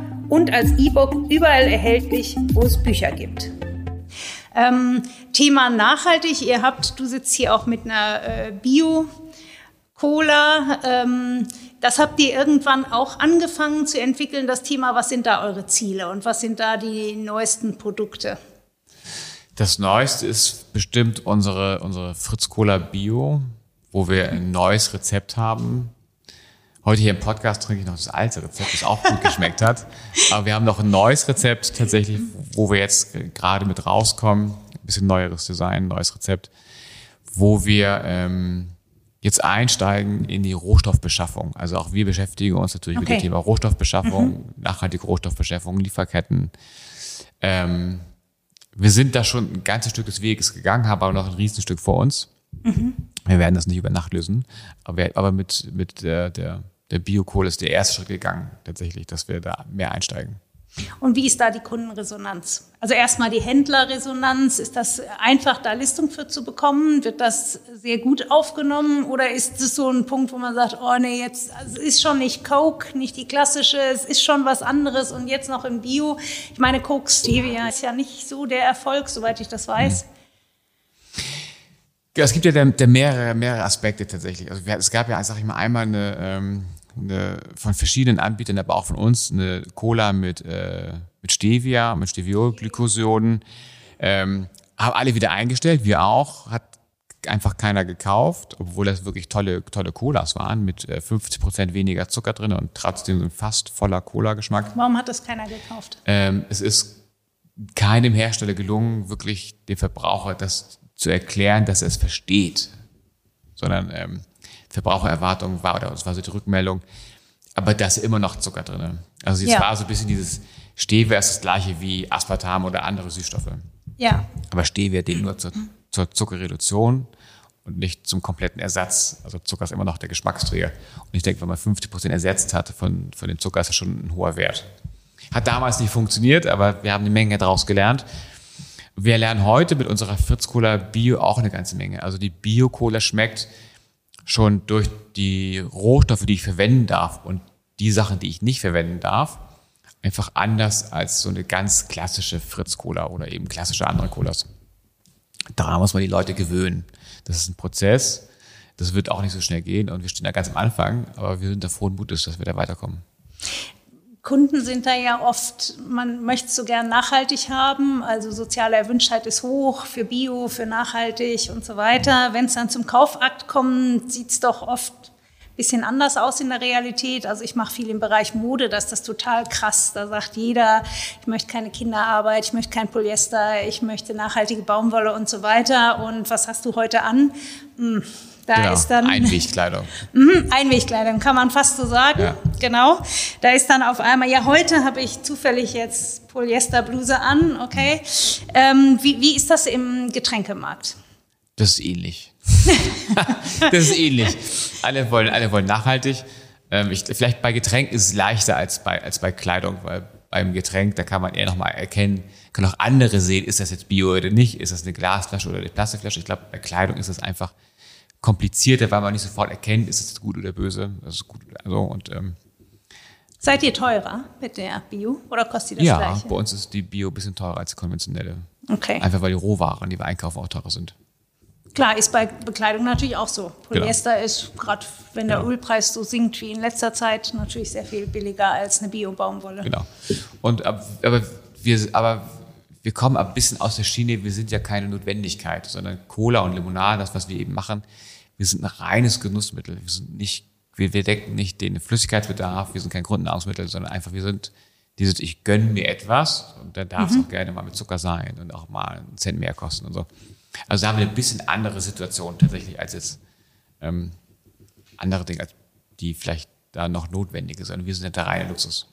und als E-Book überall erhältlich, wo es Bücher gibt. Ähm, Thema nachhaltig. Ihr habt, du sitzt hier auch mit einer äh, Bio-Cola. Ähm, das habt ihr irgendwann auch angefangen zu entwickeln, das Thema. Was sind da eure Ziele und was sind da die neuesten Produkte? Das Neueste ist bestimmt unsere, unsere Fritz Cola Bio, wo wir ein neues Rezept haben, Heute hier im Podcast trinke ich noch das alte Rezept, das auch gut geschmeckt hat. Aber wir haben noch ein neues Rezept tatsächlich, wo wir jetzt gerade mit rauskommen. Ein bisschen neueres Design, neues Rezept, wo wir ähm, jetzt einsteigen in die Rohstoffbeschaffung. Also auch wir beschäftigen uns natürlich okay. mit dem Thema Rohstoffbeschaffung, mhm. nachhaltige Rohstoffbeschaffung, Lieferketten. Ähm, wir sind da schon ein ganzes Stück des Weges gegangen, haben aber noch ein Riesenstück vor uns. Mhm. Wir werden das nicht über Nacht lösen, aber, aber mit, mit der, der der Biokohl ist der erste Schritt gegangen, tatsächlich, dass wir da mehr einsteigen. Und wie ist da die Kundenresonanz? Also erstmal die Händlerresonanz. Ist das einfach, da Listung für zu bekommen? Wird das sehr gut aufgenommen? Oder ist es so ein Punkt, wo man sagt, oh nee, jetzt also es ist schon nicht Coke, nicht die klassische, es ist schon was anderes und jetzt noch im Bio. Ich meine, Coke Stevia ist ja nicht so der Erfolg, soweit ich das weiß. Ja, es gibt ja der, der mehrere, mehrere Aspekte tatsächlich. Also es gab ja, sag ich mal, einmal eine, ähm, eine, von verschiedenen Anbietern, aber auch von uns, eine Cola mit, äh, mit Stevia, mit Steviolglykosionen. Ähm, haben alle wieder eingestellt, wir auch. Hat einfach keiner gekauft, obwohl das wirklich tolle, tolle Colas waren, mit äh, 50 Prozent weniger Zucker drin und trotzdem fast voller Cola-Geschmack. Warum hat das keiner gekauft? Ähm, es ist keinem Hersteller gelungen, wirklich dem Verbraucher das zu erklären, dass er es versteht, sondern ähm, Verbrauchererwartung war, oder das war so die Rückmeldung, aber da ist immer noch Zucker drin. Also es ja. war so ein bisschen dieses Stevia ist das gleiche wie Aspartam oder andere Süßstoffe. Ja. Aber Stevia dient nur zur, zur Zuckerreduktion und nicht zum kompletten Ersatz. Also Zucker ist immer noch der Geschmacksträger. Und ich denke, wenn man 50 Prozent ersetzt hat von, von dem Zucker, ist das schon ein hoher Wert. Hat damals nicht funktioniert, aber wir haben eine Menge daraus gelernt. Wir lernen heute mit unserer Fritz Cola Bio auch eine ganze Menge. Also die Bio Cola schmeckt schon durch die Rohstoffe, die ich verwenden darf und die Sachen, die ich nicht verwenden darf, einfach anders als so eine ganz klassische Fritz-Cola oder eben klassische andere Colas. Daran muss man die Leute gewöhnen. Das ist ein Prozess. Das wird auch nicht so schnell gehen und wir stehen da ganz am Anfang, aber wir sind da frohen Mutes, dass wir da weiterkommen. Kunden sind da ja oft, man möchte es so gern nachhaltig haben, also soziale Erwünschtheit ist hoch für Bio, für nachhaltig und so weiter. Wenn es dann zum Kaufakt kommt, sieht es doch oft ein bisschen anders aus in der Realität. Also ich mache viel im Bereich Mode, da ist das total krass. Da sagt jeder, ich möchte keine Kinderarbeit, ich möchte kein Polyester, ich möchte nachhaltige Baumwolle und so weiter. Und was hast du heute an? Hm, da genau, ist dann Einwegkleidung. Mhm, Einwegkleidung kann man fast so sagen. Ja. Genau. Da ist dann auf einmal, ja, heute habe ich zufällig jetzt Polyesterbluse an, okay. Ähm, wie, wie ist das im Getränkemarkt? Das ist ähnlich. das ist ähnlich. Alle wollen, alle wollen nachhaltig. Ähm, ich, vielleicht bei Getränk ist es leichter als bei, als bei Kleidung, weil beim Getränk, da kann man eher nochmal erkennen, kann auch andere sehen, ist das jetzt Bio oder nicht, ist das eine Glasflasche oder eine Plastikflasche. Ich glaube, bei Kleidung ist das einfach komplizierter, weil man nicht sofort erkennt, ist es gut oder böse. Das gut. Also, und, ähm, Seid ihr teurer mit der Bio oder kostet die das ja, gleiche? bei uns ist die Bio ein bisschen teurer als die konventionelle. Okay. Einfach weil die Rohwaren, die wir einkaufen, auch teurer sind. Klar, ist bei Bekleidung natürlich auch so. Genau. Polyester ist, gerade wenn der Genau. Ölpreis so sinkt wie in letzter Zeit, natürlich sehr viel billiger als eine Bio-Baumwolle. Genau. Und ab- aber wir, aber wir kommen ein bisschen aus der Schiene, wir sind ja keine Notwendigkeit, sondern Cola und Limonade, das, was wir eben machen, wir sind ein reines Genussmittel. Wir sind nicht, wir, wir decken nicht den Flüssigkeitsbedarf, wir sind kein Grundnahrungsmittel, sondern einfach, wir sind dieses, ich gönne mir etwas und dann darf es auch gerne mal mit Zucker sein und auch mal einen Cent mehr kosten und so. Also da haben wir eine bisschen andere Situation tatsächlich als jetzt ähm, andere Dinge, als die vielleicht da noch notwendige sind. Wir sind ja der reine Luxus.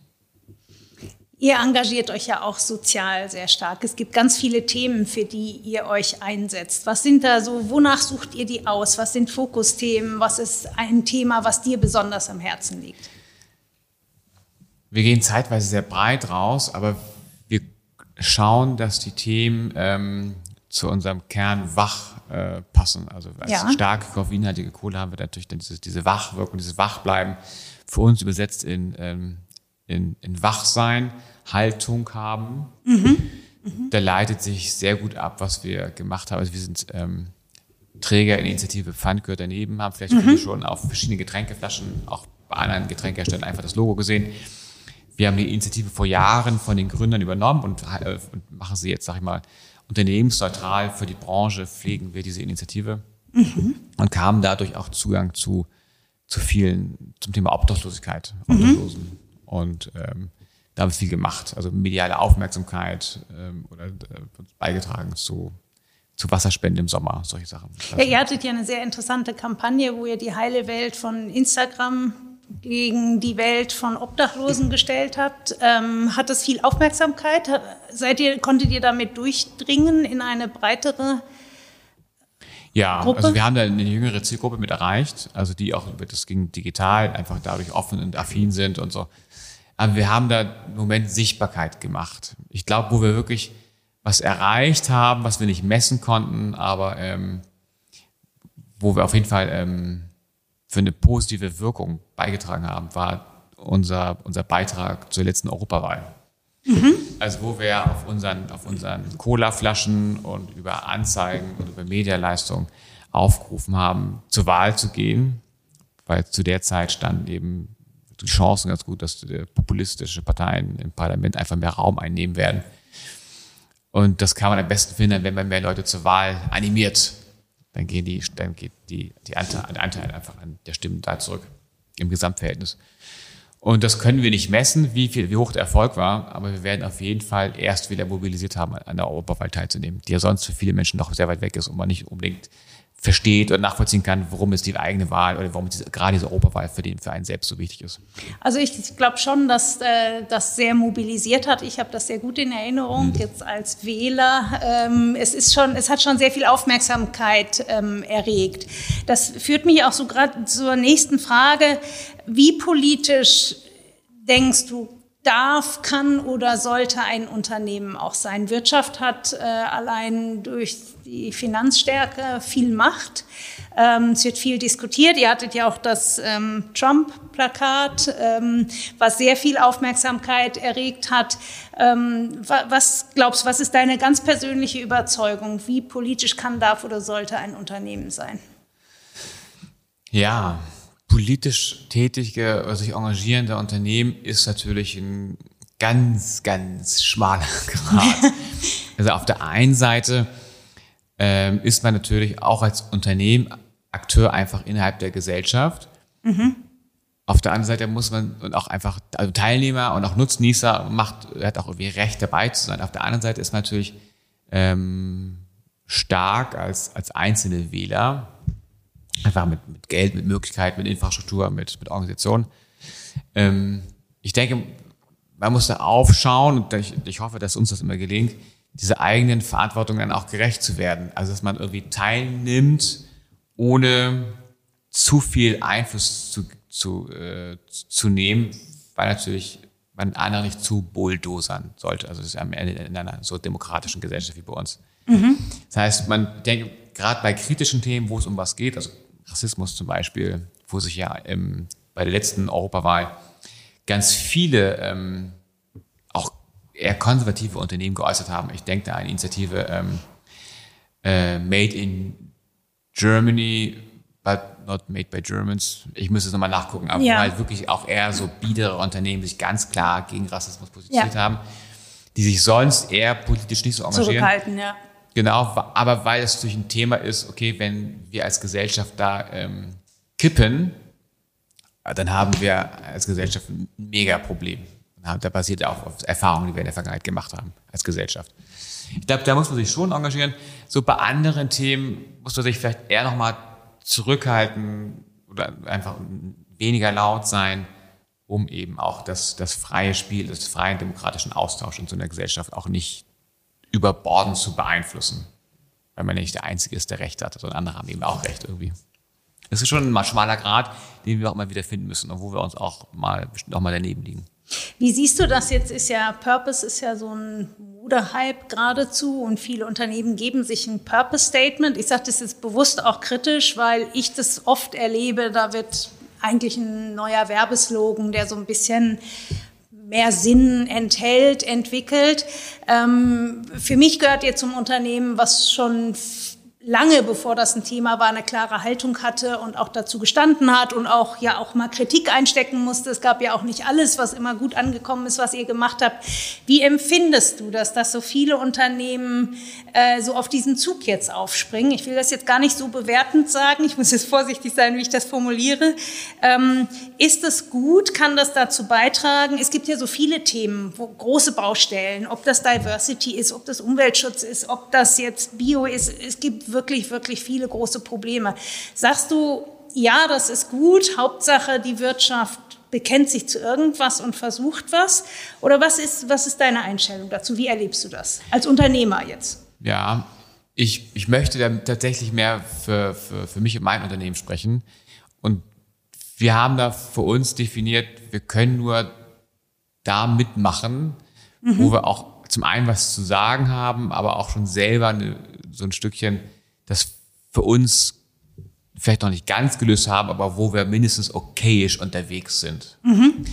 Ihr engagiert euch ja auch sozial sehr stark. Es gibt ganz viele Themen, für die ihr euch einsetzt. Was sind da so, wonach sucht ihr die aus? Was sind Fokusthemen? Was ist ein Thema, was dir besonders am Herzen liegt? Wir gehen zeitweise sehr breit raus, aber wir schauen, dass die Themen ähm, zu unserem Kern wach äh, passen. Also als Ja. starke koffeinhaltige Kohle haben wir natürlich dann diese, diese Wachwirkung, dieses Wachbleiben für uns übersetzt in, ähm, in, in Wachsein, Haltung haben. Da leitet sich sehr gut ab, was wir gemacht haben. Also wir sind ähm, Träger in der Initiative Pfand gehört daneben, haben vielleicht viele schon auf verschiedene Getränkeflaschen, auch bei anderen Getränkeherstellern einfach das Logo gesehen. Wir haben die Initiative vor Jahren von den Gründern übernommen und, äh, und machen sie jetzt, sag ich mal, unternehmensneutral für die Branche, pflegen wir diese Initiative und kamen dadurch auch Zugang zu, zu vielen, zum Thema Obdachlosigkeit, Obdachlosen. Und ähm, da haben wir viel gemacht, also mediale Aufmerksamkeit ähm, oder äh, beigetragen zu, zu Wasserspenden im Sommer, solche Sachen. Ja, ihr hattet ja eine sehr interessante Kampagne, wo ihr die heile Welt von Instagram gegen die Welt von Obdachlosen gestellt habt. Ähm, hat das viel Aufmerksamkeit? Seid ihr, konntet ihr damit durchdringen in eine breitere? Ja, Gruppe? also wir haben da eine jüngere Zielgruppe mit erreicht, also die auch, das ging digital, einfach dadurch offen und affin sind und so. Aber wir haben da im Moment Sichtbarkeit gemacht. Ich glaube, wo wir wirklich was erreicht haben, was wir nicht messen konnten, aber ähm, wo wir auf jeden Fall ähm, für eine positive Wirkung beigetragen haben, war unser, unser Beitrag zur letzten Europawahl. Also wo wir auf unseren, auf unseren Cola-Flaschen und über Anzeigen und über Medialeistung aufgerufen haben, zur Wahl zu gehen, weil zu der Zeit standen eben die Chancen ganz gut, dass populistische Parteien im Parlament einfach mehr Raum einnehmen werden. Und das kann man am besten finden, wenn man mehr Leute zur Wahl animiert. Dann gehen die, dann geht die, die Anteil, der Anteil einfach an der Stimmen da zurück im Gesamtverhältnis. Und das können wir nicht messen, wie viel, wie hoch der Erfolg war, aber wir werden auf jeden Fall erst wieder mobilisiert haben, an der Europawahl teilzunehmen, die ja sonst für viele Menschen noch sehr weit weg ist und man nicht unbedingt versteht oder nachvollziehen kann, warum ist die eigene Wahl oder warum diese, gerade diese Europawahl für den für einen selbst so wichtig ist. Also ich glaube schon, dass äh, das sehr mobilisiert hat. Ich habe das sehr gut in Erinnerung jetzt als Wähler. Ähm, es ist schon, es hat schon sehr viel Aufmerksamkeit ähm, erregt. Das führt mich auch so gerade zur nächsten Frage: Wie politisch denkst du darf, kann oder sollte ein Unternehmen auch sein? Wirtschaft hat äh, allein durch die Finanzstärke viel Macht. Ähm, es wird viel diskutiert. Ihr hattet ja auch das ähm, Trump-Plakat, ähm, was sehr viel Aufmerksamkeit erregt hat. Ähm, wa was glaubst du, was ist deine ganz persönliche Überzeugung? Wie politisch kann, darf oder sollte ein Unternehmen sein? Ja, politisch tätige oder sich engagierende Unternehmen ist natürlich ein ganz, ganz schmaler Grad. also auf der einen Seite ähm, ist man natürlich auch als Unternehmen Akteur einfach innerhalb der Gesellschaft. Mhm. Auf der anderen Seite muss man und auch einfach, also Teilnehmer und auch Nutznießer macht, hat auch irgendwie Recht dabei zu sein. Auf der anderen Seite ist man natürlich ähm, stark als, als einzelne Wähler, einfach mit, mit Geld, mit Möglichkeiten, mit Infrastruktur, mit, mit Organisation. Ähm, ich denke, man muss da aufschauen und ich, ich hoffe, dass uns das immer gelingt, diese eigenen Verantwortung dann auch gerecht zu werden. Also dass man irgendwie teilnimmt, ohne zu viel Einfluss zu, zu, äh, zu nehmen, weil natürlich man andere nicht zu bulldozern sollte. Also das ist am Ende in einer so demokratischen Gesellschaft wie bei uns. Mhm. Das heißt, man denkt, gerade bei kritischen Themen, wo es um was geht, also Rassismus zum Beispiel, wo sich ja im, bei der letzten Europawahl ganz viele ähm, auch eher konservative Unternehmen geäußert haben. Ich denke da an die Initiative ähm, äh, Made in Germany, but not made by Germans. Ich müsste es nochmal nachgucken, aber ja. halt wirklich auch eher so biedere Unternehmen sich ganz klar gegen Rassismus positioniert ja. haben, die sich sonst eher politisch nicht so engagieren. Zurückhalten, ja. Genau, aber weil es natürlich ein Thema ist, okay, wenn wir als Gesellschaft da ähm, kippen, dann haben wir als Gesellschaft ein mega Problem. Da basiert auch auf Erfahrungen, die wir in der Vergangenheit gemacht haben als Gesellschaft. Ich glaube, da muss man sich schon engagieren. So bei anderen Themen muss man sich vielleicht eher nochmal zurückhalten oder einfach weniger laut sein, um eben auch das, das freie Spiel, das freien demokratischen Austausch in so einer Gesellschaft auch nicht überbordend zu beeinflussen. Weil man ja nicht der Einzige ist, der Recht hat, sondern andere haben eben auch Recht irgendwie. Es ist schon ein schmaler Grad, den wir auch mal wieder finden müssen und wo wir uns auch mal bestimmt auch mal daneben liegen. Wie siehst du das jetzt? Ist ja Purpose ist ja so ein Modehype geradezu und viele Unternehmen geben sich ein Purpose Statement. Ich sage das jetzt bewusst auch kritisch, weil ich das oft erlebe. Da wird eigentlich ein neuer Werbeslogan, der so ein bisschen mehr Sinn enthält, entwickelt. Ähm, für mich gehört ihr zum Unternehmen, was schon lange bevor das ein Thema war, eine klare Haltung hatte und auch dazu gestanden hat und auch ja auch mal Kritik einstecken musste. Es gab ja auch nicht alles, was immer gut angekommen ist, was ihr gemacht habt. Wie empfindest du das, dass so viele Unternehmen äh, so auf diesen Zug jetzt aufspringen? Ich will das jetzt gar nicht so bewertend sagen. Ich muss jetzt vorsichtig sein, wie ich das formuliere. Ähm, ist es gut? Kann das dazu beitragen? Es gibt ja so viele Themen, wo große Baustellen, ob das Diversity ist, ob das Umweltschutz ist, ob das jetzt Bio ist. Es gibt wirklich, wirklich viele große Probleme. Sagst du, ja, das ist gut, Hauptsache die Wirtschaft bekennt sich zu irgendwas und versucht was? Oder was ist, was ist deine Einstellung dazu? Wie erlebst du das als Unternehmer jetzt? Ja, ich, ich möchte da tatsächlich mehr für, für, für mich und mein Unternehmen sprechen. Und wir haben da für uns definiert, wir können nur da mitmachen, mhm. wo wir auch zum einen was zu sagen haben, aber auch schon selber so ein Stückchen das für uns vielleicht noch nicht ganz gelöst haben, aber wo wir mindestens okayisch unterwegs sind. Mhm.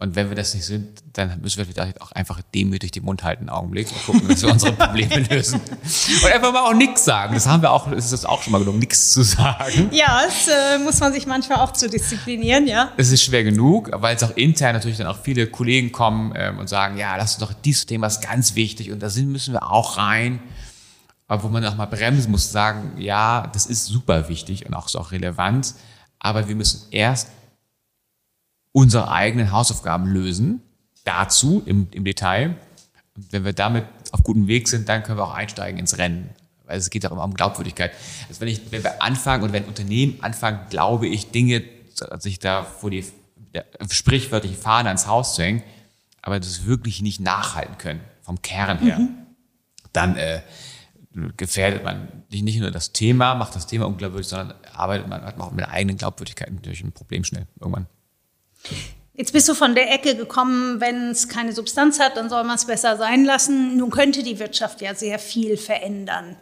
Und wenn wir das nicht sind, dann müssen wir vielleicht auch einfach demütig den Mund halten einen Augenblick und gucken, dass wir unsere Probleme lösen. Und einfach mal auch nichts sagen. Das haben wir auch, es ist auch schon mal gelungen, nichts zu sagen. Ja, es äh, muss man sich manchmal auch zu disziplinieren, ja. Es ist schwer genug, weil es auch intern natürlich dann auch viele Kollegen kommen ähm, und sagen, ja, das ist doch dieses Thema ist ganz wichtig und da müssen wir auch rein aber wo man auch mal bremsen muss, sagen, ja, das ist super wichtig und auch ist auch relevant, aber wir müssen erst unsere eigenen Hausaufgaben lösen, dazu im, im Detail. Und wenn wir damit auf gutem Weg sind, dann können wir auch einsteigen ins Rennen. Weil es geht auch immer um Glaubwürdigkeit. Also wenn, ich, wenn wir anfangen und wenn Unternehmen anfangen, glaube ich, Dinge sich da vor die sprichwörtliche Fahne ans Haus zu hängen, aber das wirklich nicht nachhalten können, vom Kern her, mhm. dann äh, gefährdet man nicht nur das Thema, macht das Thema unglaubwürdig, sondern arbeitet man auch mit der eigenen Glaubwürdigkeit natürlich ein Problem schnell irgendwann. Jetzt bist du von der Ecke gekommen, wenn es keine Substanz hat, dann soll man es besser sein lassen. Nun könnte die Wirtschaft ja sehr viel verändern.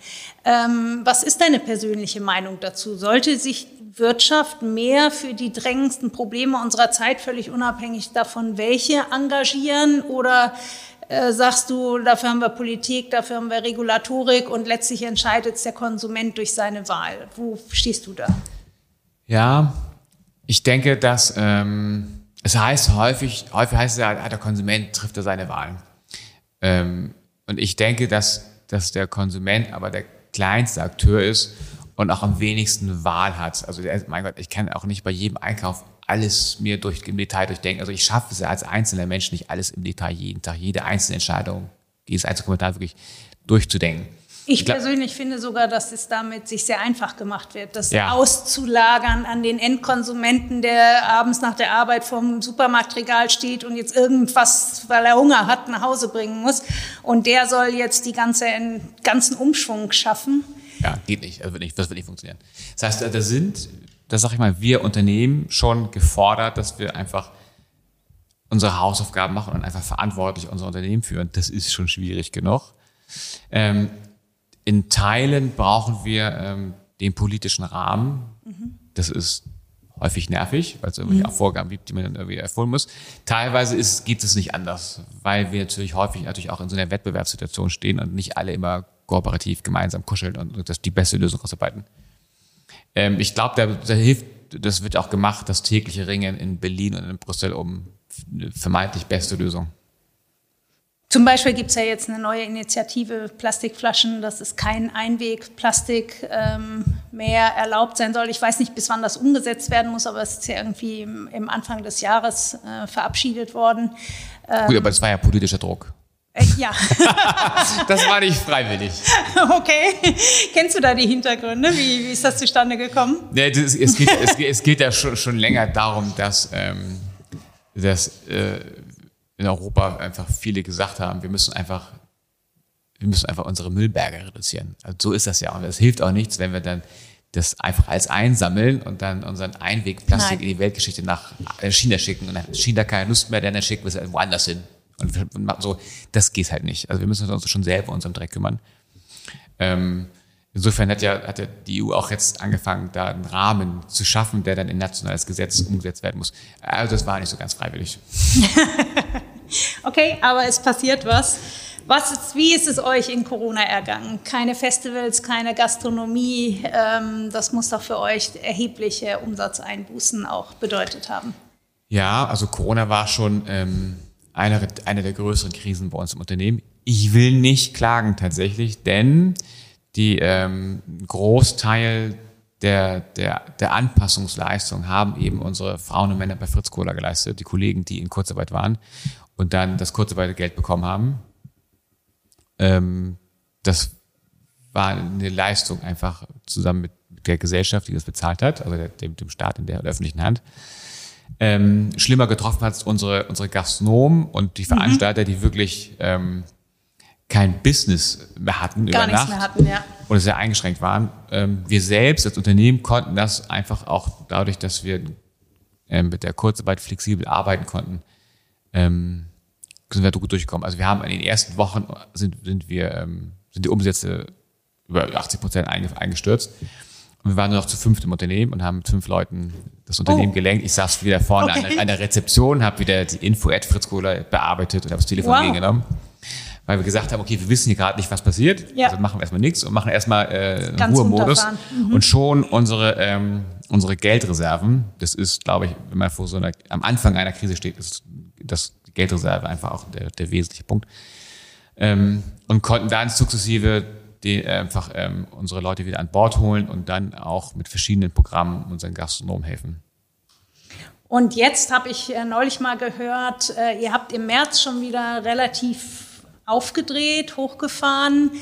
Ähm, was ist deine persönliche Meinung dazu? Sollte sich Wirtschaft mehr für die drängendsten Probleme unserer Zeit, völlig unabhängig davon, welche, engagieren? Oder äh, sagst du, dafür haben wir Politik, dafür haben wir Regulatorik und letztlich entscheidet es der Konsument durch seine Wahl. Wo stehst du da? Ja, ich denke, dass ähm, es heißt häufig, häufig heißt es ja, der Konsument trifft er seine Wahl. Ähm, und ich denke, dass, dass der Konsument aber der kleinste Akteur ist und auch am wenigsten Wahl hat. Also mein Gott, ich kann auch nicht bei jedem Einkauf alles mir durch, im Detail durchdenken. Also ich schaffe es ja als einzelner Mensch nicht alles im Detail jeden Tag, jede einzelne Entscheidung, jedes einzelne Kommentar wirklich durchzudenken. Ich persönlich finde sogar, dass es damit sich sehr einfach gemacht wird, das ja. auszulagern an den Endkonsumenten, der abends nach der Arbeit vorm Supermarktregal steht und jetzt irgendwas, weil er Hunger hat, nach Hause bringen muss. Und der soll jetzt die ganze, ganzen Umschwung schaffen. Ja, geht nicht. Das wird nicht, das wird nicht funktionieren. Das heißt, da sind, da sage ich mal, wir Unternehmen schon gefordert, dass wir einfach unsere Hausaufgaben machen und einfach verantwortlich unser Unternehmen führen. Das ist schon schwierig genug. Ähm, in Teilen brauchen wir ähm, den politischen Rahmen. Mhm. Das ist häufig nervig, weil es irgendwie mhm. auch Vorgaben gibt, die man dann irgendwie erfüllen muss. Teilweise ist, geht es nicht anders, weil wir natürlich häufig natürlich auch in so einer Wettbewerbssituation stehen und nicht alle immer kooperativ gemeinsam kuscheln und das die beste Lösung ausarbeiten. Ähm, ich glaube, da, da hilft, das wird auch gemacht, das tägliche Ringen in Berlin und in Brüssel um eine vermeintlich beste Lösung. Zum Beispiel gibt es ja jetzt eine neue Initiative Plastikflaschen, dass es kein Einwegplastik ähm, mehr erlaubt sein soll. Ich weiß nicht, bis wann das umgesetzt werden muss, aber es ist ja irgendwie im, im Anfang des Jahres äh, verabschiedet worden. Ähm, Gut, aber das war ja politischer Druck. Äh, ja. das war nicht freiwillig. Okay. Kennst du da die Hintergründe? Wie, wie ist das zustande gekommen? Ja, das, es, geht, es, es, geht, ja schon, schon länger darum, dass, ähm, dass äh, in Europa einfach viele gesagt haben, wir müssen einfach, wir müssen einfach unsere Müllberge reduzieren. Also so ist das ja. Und es hilft auch nichts, wenn wir dann das einfach als einsammeln und dann unseren Einwegplastik Nein. in die Weltgeschichte nach China schicken und dann hat China keine Lust mehr, dann schicken wir es woanders hin. Und so, das geht halt nicht. Also wir müssen uns schon selber um unseren Dreck kümmern. Ähm, insofern hat ja, hat ja die EU auch jetzt angefangen, da einen Rahmen zu schaffen, der dann in nationales Gesetz umgesetzt werden muss. Also das war nicht so ganz freiwillig. okay, aber es passiert was. Was ist, wie ist es euch in Corona ergangen? Keine Festivals, keine Gastronomie. Ähm, das muss doch für euch erhebliche Umsatzeinbußen auch bedeutet haben. Ja, also Corona war schon ähm, eine, eine der größeren Krisen bei uns im Unternehmen. Ich will nicht klagen tatsächlich, denn die ähm, Großteil der, der, der Anpassungsleistung haben eben unsere Frauen und Männer bei Fritz Kohler geleistet, die Kollegen, die in Kurzarbeit waren und dann das Kurzarbeitergeld bekommen haben. Ähm, das war eine Leistung einfach zusammen mit der Gesellschaft, die das bezahlt hat, also dem, dem Staat in der, der öffentlichen Hand. Ähm, schlimmer getroffen hat unsere, unsere Gastronomen und die mhm. Veranstalter, mhm. die wirklich ähm, kein Business mehr hatten Gar über Nacht mehr hatten, ja. oder sehr eingeschränkt waren. Ähm, wir selbst als Unternehmen konnten das einfach auch dadurch, dass wir ähm, mit der Kurzarbeit flexibel arbeiten konnten, ähm, sind wir gut durchgekommen. Also wir haben in den ersten Wochen sind, sind wir, ähm, sind die Umsätze über 80 Prozent eingestürzt. Und wir waren nur noch zu fünft im Unternehmen und haben mit fünf Leuten das Unternehmen oh. gelenkt. Ich saß wieder vorne okay. an, an, der Rezeption, habe wieder die Info at Fritz Kohler bearbeitet und habe das Telefon wow. gegengenommen. Weil wir gesagt haben, okay, wir wissen hier gerade nicht, was passiert. Ja. Also machen wir erstmal nichts und machen erstmal äh, Ruhemodus. Mhm. Und schon unsere, ähm, unsere Geldreserven, das ist, glaube ich, wenn man vor so einer, am Anfang einer Krise steht, ist das Geldreserve einfach auch der, der wesentliche Punkt. Ähm, und konnten dann sukzessive die, äh, einfach ähm, unsere Leute wieder an Bord holen und dann auch mit verschiedenen Programmen unseren Gastronomen helfen. Und jetzt habe ich äh, neulich mal gehört, äh, ihr habt im März schon wieder relativ aufgedreht, hochgefahren.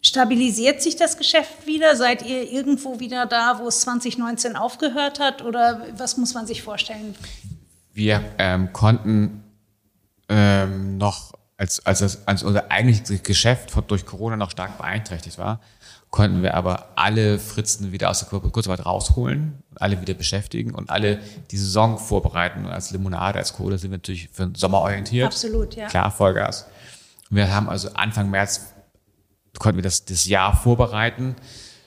Stabilisiert sich das Geschäft wieder? Seid ihr irgendwo wieder da, wo es 2019 aufgehört hat? Oder was muss man sich vorstellen? Wir ähm, konnten ähm, noch, als, als, das, als unser eigentliches Geschäft durch Corona noch stark beeinträchtigt war, konnten wir aber alle Fritzen wieder aus der Kurzarbeit rausholen, alle wieder beschäftigen und alle die Saison vorbereiten. Und als Limonade, als Kohle sind wir natürlich für den Sommer orientiert. Absolut, ja. Klar, Vollgas. Wir haben also Anfang März konnten wir das, das Jahr vorbereiten,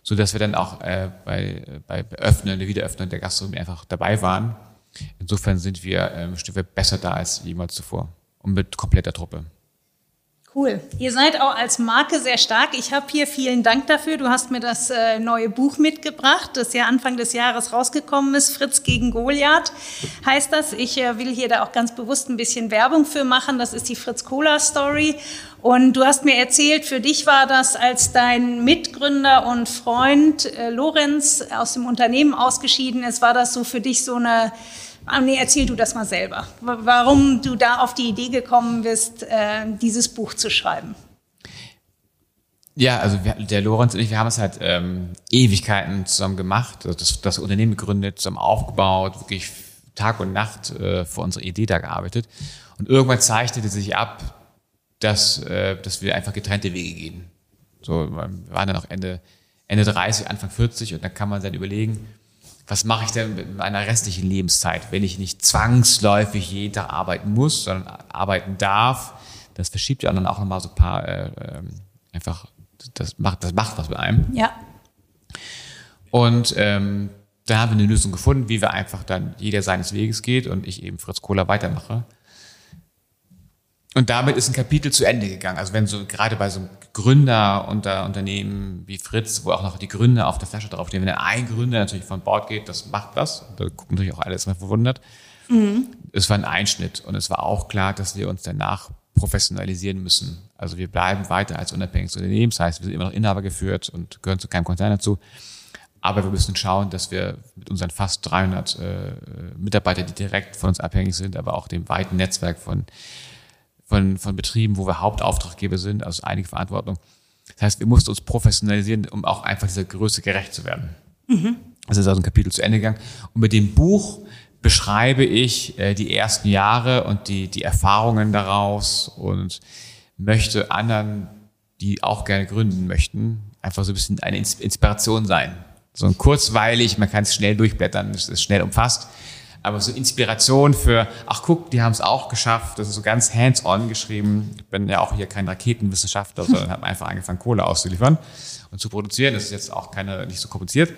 so dass wir dann auch äh, bei, bei Öffnen, der Wiederöffnung der Gastronomie einfach dabei waren. Insofern sind wir ähm, Stück weit besser da als jemals zuvor und mit kompletter Truppe. Cool. Ihr seid auch als Marke sehr stark. Ich habe hier vielen Dank dafür. Du hast mir das äh, neue Buch mitgebracht, das ja Anfang des Jahres rausgekommen ist. Fritz gegen Goliath heißt das. Ich äh, will hier da auch ganz bewusst ein bisschen Werbung für machen. Das ist die Fritz Cola Story. Und du hast mir erzählt, für dich war das, als dein Mitgründer und Freund äh, Lorenz aus dem Unternehmen ausgeschieden ist, war das so für dich so eine Ah, nee, erzähl du das mal selber. Warum du da auf die Idee gekommen bist, äh, dieses Buch zu schreiben. Ja, also wir, der Lorenz und ich, wir haben es halt ähm, Ewigkeiten zusammen gemacht, also das, das Unternehmen gegründet, zusammen aufgebaut, wirklich Tag und Nacht äh, vor unserer Idee da gearbeitet. Und irgendwann zeichnete sich ab, dass, äh, dass wir einfach getrennte Wege gehen. So, wir waren dann noch Ende, Ende 30, Anfang 40 und dann kann man dann überlegen, was mache ich denn mit meiner restlichen Lebenszeit, wenn ich nicht zwangsläufig jeden Tag arbeiten muss, sondern arbeiten darf. Das verschiebt ja dann auch nochmal so ein paar, äh, äh, einfach, das macht, das macht was mit einem. Ja. Und ähm, da haben wir eine Lösung gefunden, wie wir einfach dann jeder seines Weges geht und ich eben Fritz Kohler weitermache. Und damit ist ein Kapitel zu Ende gegangen. Also wenn so gerade bei so einem Gründer unter Unternehmen wie Fritz, wo auch noch die Gründer auf der Flasche draufstehen, wenn ein Gründer natürlich von Bord geht, das macht was. Da gucken natürlich auch alles mal verwundert. Mhm. Es war ein Einschnitt und es war auch klar, dass wir uns danach professionalisieren müssen. Also wir bleiben weiter als unabhängiges Unternehmen. Das heißt, wir sind immer noch Inhaber geführt und gehören zu keinem Konzern dazu. Aber wir müssen schauen, dass wir mit unseren fast 300 äh, Mitarbeitern, die direkt von uns abhängig sind, aber auch dem weiten Netzwerk von von, von Betrieben, wo wir Hauptauftraggeber sind, also einige Verantwortung. Das heißt, wir mussten uns professionalisieren, um auch einfach dieser Größe gerecht zu werden. Mhm. Das ist also ein Kapitel zu Ende gegangen. Und mit dem Buch beschreibe ich äh, die ersten Jahre und die, die Erfahrungen daraus und möchte anderen, die auch gerne gründen möchten, einfach so ein bisschen eine Inspiration sein. So ein kurzweilig, man kann es schnell durchblättern, es ist schnell umfasst aber so Inspiration für, ach guck, die haben es auch geschafft. Das ist so ganz hands-on geschrieben. Ich bin ja auch hier kein Raketenwissenschaftler, sondern habe einfach angefangen, Kohle auszuliefern und zu produzieren. Das ist jetzt auch keine, nicht so kompliziert.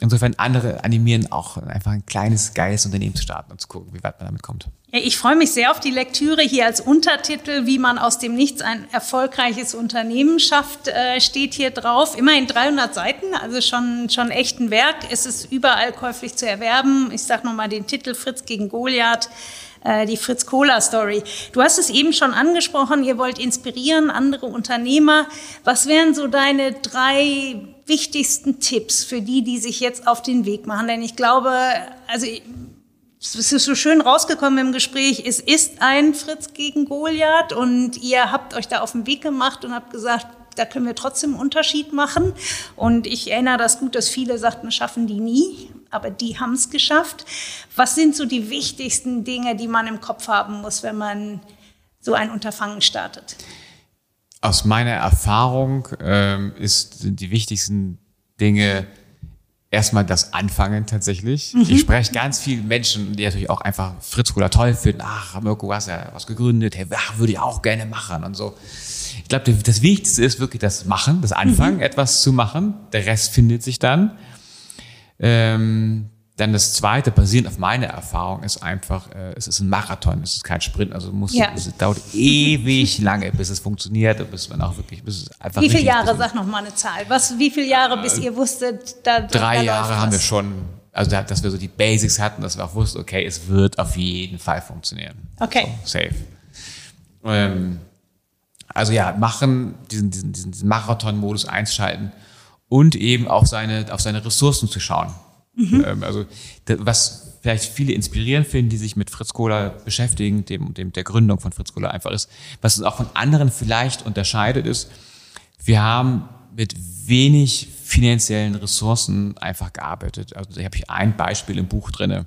Insofern andere animieren auch einfach ein kleines, geiles Unternehmen zu starten und zu gucken, wie weit man damit kommt. Ich freue mich sehr auf die Lektüre hier als Untertitel, wie man aus dem Nichts ein erfolgreiches Unternehmen schafft, äh, steht hier drauf. Immerhin 300 Seiten, also schon, schon echt ein Werk. Es ist überall käuflich zu erwerben. Ich sage nochmal den Titel Fritz gegen Goliath die Fritz Cola Story. Du hast es eben schon angesprochen, ihr wollt inspirieren, andere Unternehmer. Was wären so deine drei wichtigsten Tipps für die, die sich jetzt auf den Weg machen? Denn ich glaube, also es ist so schön rausgekommen im Gespräch, es ist ein Fritz gegen Goliath und ihr habt euch da auf den Weg gemacht und habt gesagt, da können wir trotzdem einen Unterschied machen. Und ich erinnere das gut, dass viele sagten, schaffen die nie, aber die haben es geschafft. Was sind so die wichtigsten Dinge, die man im Kopf haben muss, wenn man so ein Unterfangen startet? Aus meiner Erfahrung ähm, ist, sind die wichtigsten Dinge, erstmal das Anfangen tatsächlich. Mhm. Ich spreche ganz vielen Menschen, die natürlich auch einfach Fritz Kohler toll finden. Ach, Mirko, du hast ja was gegründet. Hey, ach, würde ich auch gerne machen und so. Ich glaube, das Wichtigste ist wirklich das Machen, das Anfangen, mhm. etwas zu machen. Der Rest findet sich dann. Ähm, dann das zweite, basierend auf meiner Erfahrung, ist einfach, äh, es ist ein Marathon, es ist kein Sprint. Also muss, ja. es dauert ewig lange, bis es funktioniert und bis man auch wirklich, bis es einfach. Wie viele Jahre, sag noch mal eine Zahl. Was, wie viele Jahre, bis ihr wusstet, da Drei Jahre haben wir schon, also dass wir so die Basics hatten, dass wir auch wussten, okay, es wird auf jeden Fall funktionieren. Okay. So, safe. Ähm, also ja, machen, diesen, diesen, diesen Marathon-Modus einschalten und eben auf seine, auf seine Ressourcen zu schauen. Mhm. Ähm, also was vielleicht viele inspirierend finden, die sich mit Fritz Kohler beschäftigen, dem, dem der Gründung von Fritz Kohler einfach ist, was uns auch von anderen vielleicht unterscheidet, ist, wir haben mit wenig finanziellen Ressourcen einfach gearbeitet. Also da habe ich ein Beispiel im Buch drinne.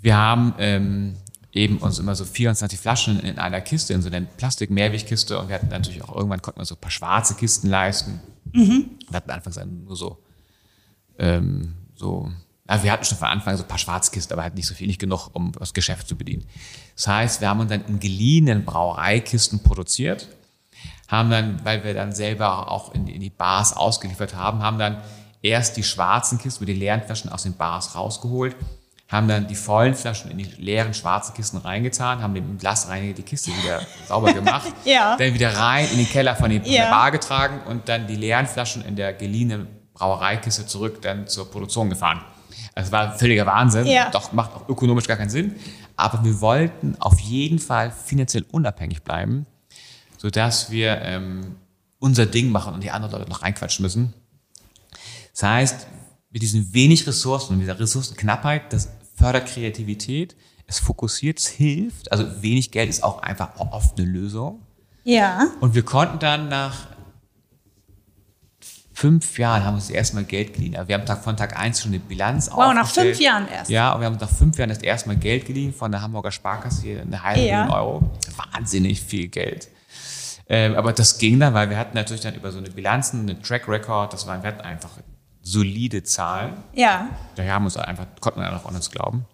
Wir haben ähm, eben uns immer so 24 Flaschen in einer Kiste, in so einer Plastik-Mehrwegkiste und wir hatten natürlich auch irgendwann konnten wir so ein paar schwarze Kisten leisten. Mhm. Wir hatten anfangs nur so ähm, so, ja, wir hatten schon von Anfang so ein paar Schwarzkisten, aber halt nicht so viel, nicht genug, um das Geschäft zu bedienen. Das heißt, wir haben uns dann in geliehenen Brauereikisten produziert, haben dann, weil wir dann selber auch in die, in die Bars ausgeliefert haben, haben dann erst die schwarzen Kisten, die leeren Flaschen aus den Bars rausgeholt, haben dann die vollen Flaschen in die leeren schwarzen Kisten reingetan, haben den Glasreiniger die Kiste wieder sauber gemacht, ja. dann wieder rein in den Keller von, den, ja. der Bar getragen und dann die leeren Flaschen in der geliehenen Brauereikiste zurück dann zur Produktion gefahren. Es war völliger Wahnsinn, ja. doch macht auch ökonomisch gar keinen Sinn. Aber wir wollten auf jeden Fall finanziell unabhängig bleiben, sodass wir ähm, unser Ding machen und die anderen Leute noch reinquatschen müssen. Das heißt, mit diesen wenig Ressourcen und dieser Ressourcenknappheit, das fördert Kreativität, es fokussiert, es hilft. Also wenig Geld ist auch einfach oft eine Lösung. Ja. Und wir konnten dann nach fünf Jahren haben wir uns erstmal Geld geliehen. Also wir haben Tag von Tag eins schon eine Bilanz Wow, nach fünf Jahren erst. Ja, und wir haben nach fünf Jahren das erste Mal Geld geliehen von der Hamburger Sparkasse, hier eine halbe Ja. Million Euro. Wahnsinnig viel Geld. Ähm, aber das ging dann, weil wir hatten natürlich dann über so eine Bilanzen, einen Track Record, das waren, wir hatten einfach solide Zahlen. Ja. Daher haben wir uns einfach, konnten wir einfach an uns glauben.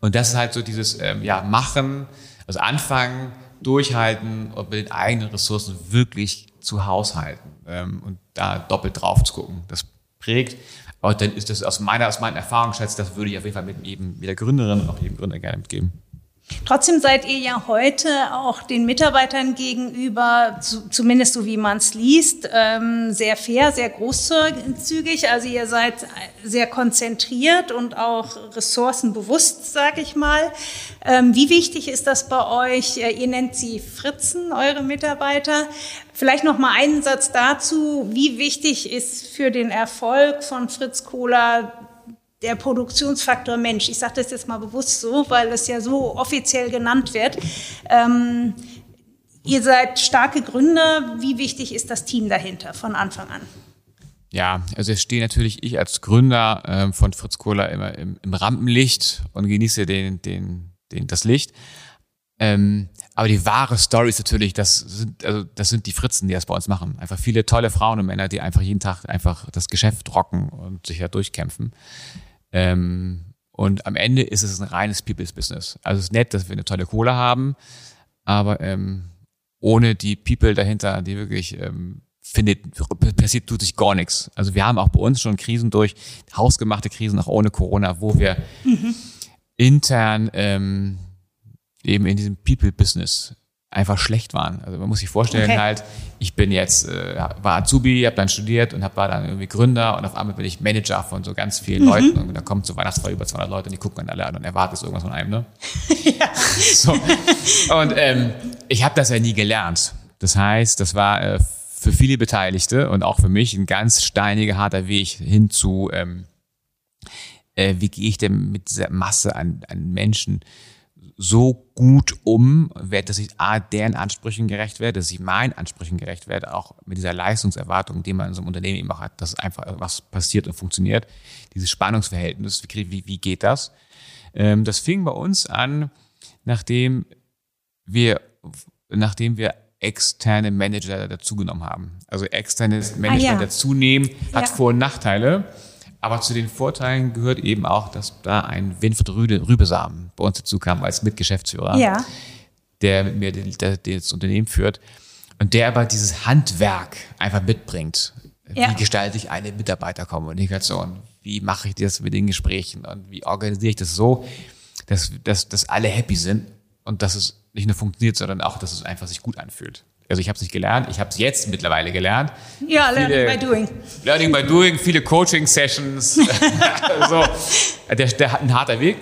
Und das ist halt so dieses, ähm, ja, machen, also anfangen, durchhalten und mit den eigenen Ressourcen wirklich zu haushalten ähm, und da doppelt drauf zu gucken. Das prägt. Aber dann ist das aus meiner, aus meinen Erfahrungsschätzen, das würde ich auf jeden Fall mit jedem, jeder Gründerin und auch jedem Gründer gerne mitgeben. Trotzdem seid ihr ja heute auch den Mitarbeitern gegenüber, zu, zumindest so wie man es liest, ähm, sehr fair, sehr großzügig. Also ihr seid sehr konzentriert und auch ressourcenbewusst, sage ich mal. Ähm, wie wichtig ist das bei euch? Äh, Ihr nennt sie Fritzen, eure Mitarbeiter. Vielleicht noch mal einen Satz dazu. Wie wichtig ist für den Erfolg von Fritz Kohler der Produktionsfaktor Mensch. Ich sage das jetzt mal bewusst so, weil es ja so offiziell genannt wird. Ähm, ihr seid starke Gründer. Wie wichtig ist das Team dahinter von Anfang an? Ja, also jetzt stehe natürlich ich als Gründer ähm, von Fritz Kohler immer im, im Rampenlicht und genieße den, den, den, das Licht. Ähm, aber die wahre Story ist natürlich, das sind, also das sind die Fritzen, die das bei uns machen. Einfach viele tolle Frauen und Männer, die einfach jeden Tag einfach das Geschäft rocken und sich da durchkämpfen. Ähm, und am Ende ist es ein reines People's Business. Also es ist nett, dass wir eine tolle Kohle haben, aber ähm, ohne die People dahinter, die wirklich ähm, findet, passiert, tut sich gar nichts. Also wir haben auch bei uns schon Krisen durch, hausgemachte Krisen, auch ohne Corona, wo wir mhm. intern ähm, eben in diesem People-Business einfach schlecht waren. Also man muss sich vorstellen okay. halt, ich bin jetzt, äh, war Azubi, habe dann studiert und hab, war dann irgendwie Gründer und auf einmal bin ich Manager von so ganz vielen mhm. Leuten und dann kommt zur Weihnachtsfeier über 200 Leute und die gucken dann alle an und erwartet irgendwas von einem, ne? ja. So. Und ähm, ich habe das ja nie gelernt. Das heißt, das war äh, für viele Beteiligte und auch für mich ein ganz steiniger, harter Weg hin zu, ähm, äh, wie gehe ich denn mit dieser Masse an, an Menschen so gut um, dass ich A, deren Ansprüchen gerecht werde, dass ich meinen Ansprüchen gerecht werde, auch mit dieser Leistungserwartung, die man in so einem Unternehmen eben auch hat, dass einfach was passiert und funktioniert. Dieses Spannungsverhältnis, wie, wie, wie geht das? Ähm, das fing bei uns an, nachdem wir, nachdem wir externe Manager dazugenommen haben. Also externes Management ah, ja. dazunehmen hat ja. Vor- und Nachteile. Aber zu den Vorteilen gehört eben auch, dass da ein Winfried Rüde, Rübesamen bei uns dazu kam als Mitgeschäftsführer, ja. der mit mir das Unternehmen führt und der aber dieses Handwerk einfach mitbringt. Ja. Wie gestalte ich eine Mitarbeiterkommunikation? Wie mache ich das mit den Gesprächen? Und wie organisiere ich das so, dass, dass, dass alle happy sind und dass es nicht nur funktioniert, sondern auch, dass es einfach sich gut anfühlt. Also ich habe es nicht gelernt, ich habe es jetzt mittlerweile gelernt. Ja, Learning by Doing. Learning by Doing, viele Coaching-Sessions. so. der, der hat ein harter Weg,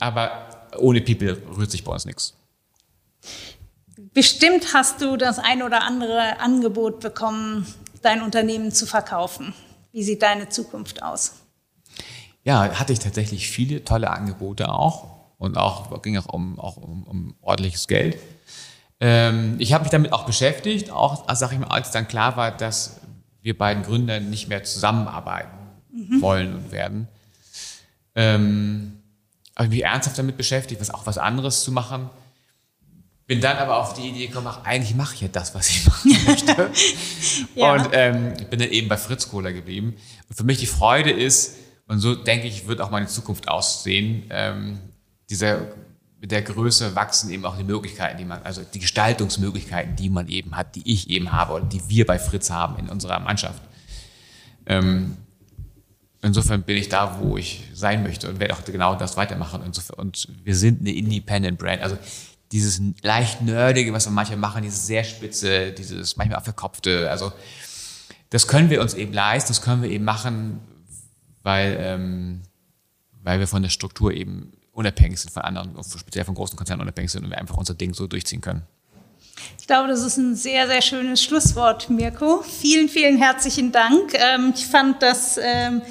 aber ohne People rührt sich bei uns nichts. Bestimmt hast du das ein oder andere Angebot bekommen, dein Unternehmen zu verkaufen. Wie sieht deine Zukunft aus? Ja, hatte ich tatsächlich viele tolle Angebote auch und auch ging auch um, auch um, um ordentliches Geld. Ähm, ich habe mich damit auch beschäftigt, auch sag ich mal, als dann klar war, dass wir beiden Gründer nicht mehr zusammenarbeiten mhm. wollen und werden. Ähm, habe ich mich ernsthaft damit beschäftigt, was auch was anderes zu machen. Bin dann aber auf die Idee gekommen, ach, eigentlich mache ich ja das, was ich machen möchte. ja. Und ähm, bin dann eben bei Fritz Kohler geblieben. Und für mich die Freude ist, und so denke ich, wird auch meine Zukunft aussehen, ähm, dieser mit der Größe wachsen eben auch die Möglichkeiten, die man, also die Gestaltungsmöglichkeiten, die man eben hat, die ich eben habe oder die wir bei Fritz haben in unserer Mannschaft. Ähm, insofern bin ich da, wo ich sein möchte und werde auch genau das weitermachen. Insofern, und wir sind eine Independent Brand. Also dieses leicht nerdige, was wir manchmal machen, dieses sehr spitze, dieses manchmal auch verkopfte, also das können wir uns eben leisten, das können wir eben machen, weil, ähm, weil wir von der Struktur eben unabhängig sind von anderen, speziell von großen Konzernen unabhängig sind und wir einfach unser Ding so durchziehen können. Ich glaube, das ist ein sehr, sehr schönes Schlusswort, Mirko. Vielen, vielen herzlichen Dank. Ähm, ich fand das ähm,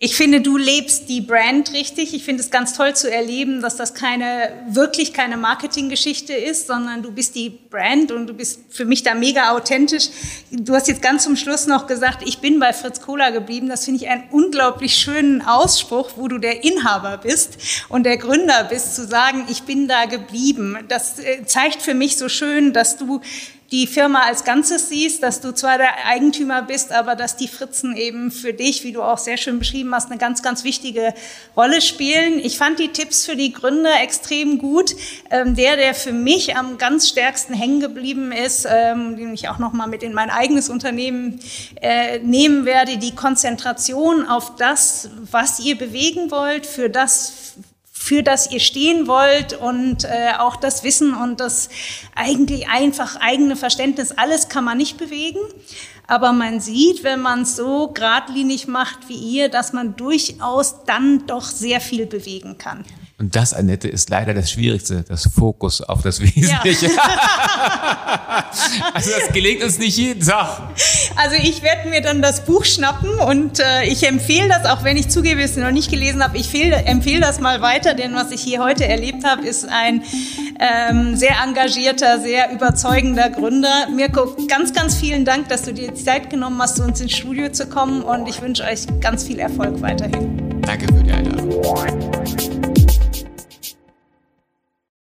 Ich finde, du lebst die Brand richtig. Ich finde es ganz toll zu erleben, dass das keine, wirklich keine Marketinggeschichte ist, sondern du bist die Brand und du bist für mich da mega authentisch. Du hast jetzt ganz zum Schluss noch gesagt, ich bin bei Fritz Kohler geblieben. Das finde ich einen unglaublich schönen Ausspruch, wo du der Inhaber bist und der Gründer bist, zu sagen, ich bin da geblieben. Das äh, zeigt für mich so schön, dass du die Firma als Ganzes siehst, dass du zwar der Eigentümer bist, aber dass die Fritzen eben für dich, wie du auch sehr schön beschrieben hast, eine ganz, ganz wichtige Rolle spielen. Ich fand die Tipps für die Gründer extrem gut. Ähm, der, der für mich am ganz stärksten hängen geblieben ist, ähm, den ich auch nochmal mit in mein eigenes Unternehmen äh, nehmen werde, die Konzentration auf das, was ihr bewegen wollt, für das, für das ihr stehen wollt und äh, auch das Wissen und das eigentlich einfach eigene Verständnis, alles kann man nicht bewegen. Aber man sieht, wenn man es so geradlinig macht wie ihr, dass man durchaus dann doch sehr viel bewegen kann. Und das, Annette, ist leider das Schwierigste, das Fokus auf das Wesentliche. Ja. also das gelingt uns nicht jeden Tag. Also ich werde mir dann das Buch schnappen und äh, ich empfehle das, auch wenn ich zugebe, es noch nicht gelesen habe, ich empfehle das mal weiter, denn was ich hier heute erlebt habe, ist ein ähm, sehr engagierter, sehr überzeugender Gründer. Mirko, ganz, ganz vielen Dank, dass du dir die Zeit genommen hast, zu uns ins Studio zu kommen und ich wünsche euch ganz viel Erfolg weiterhin. Danke für die Einladung.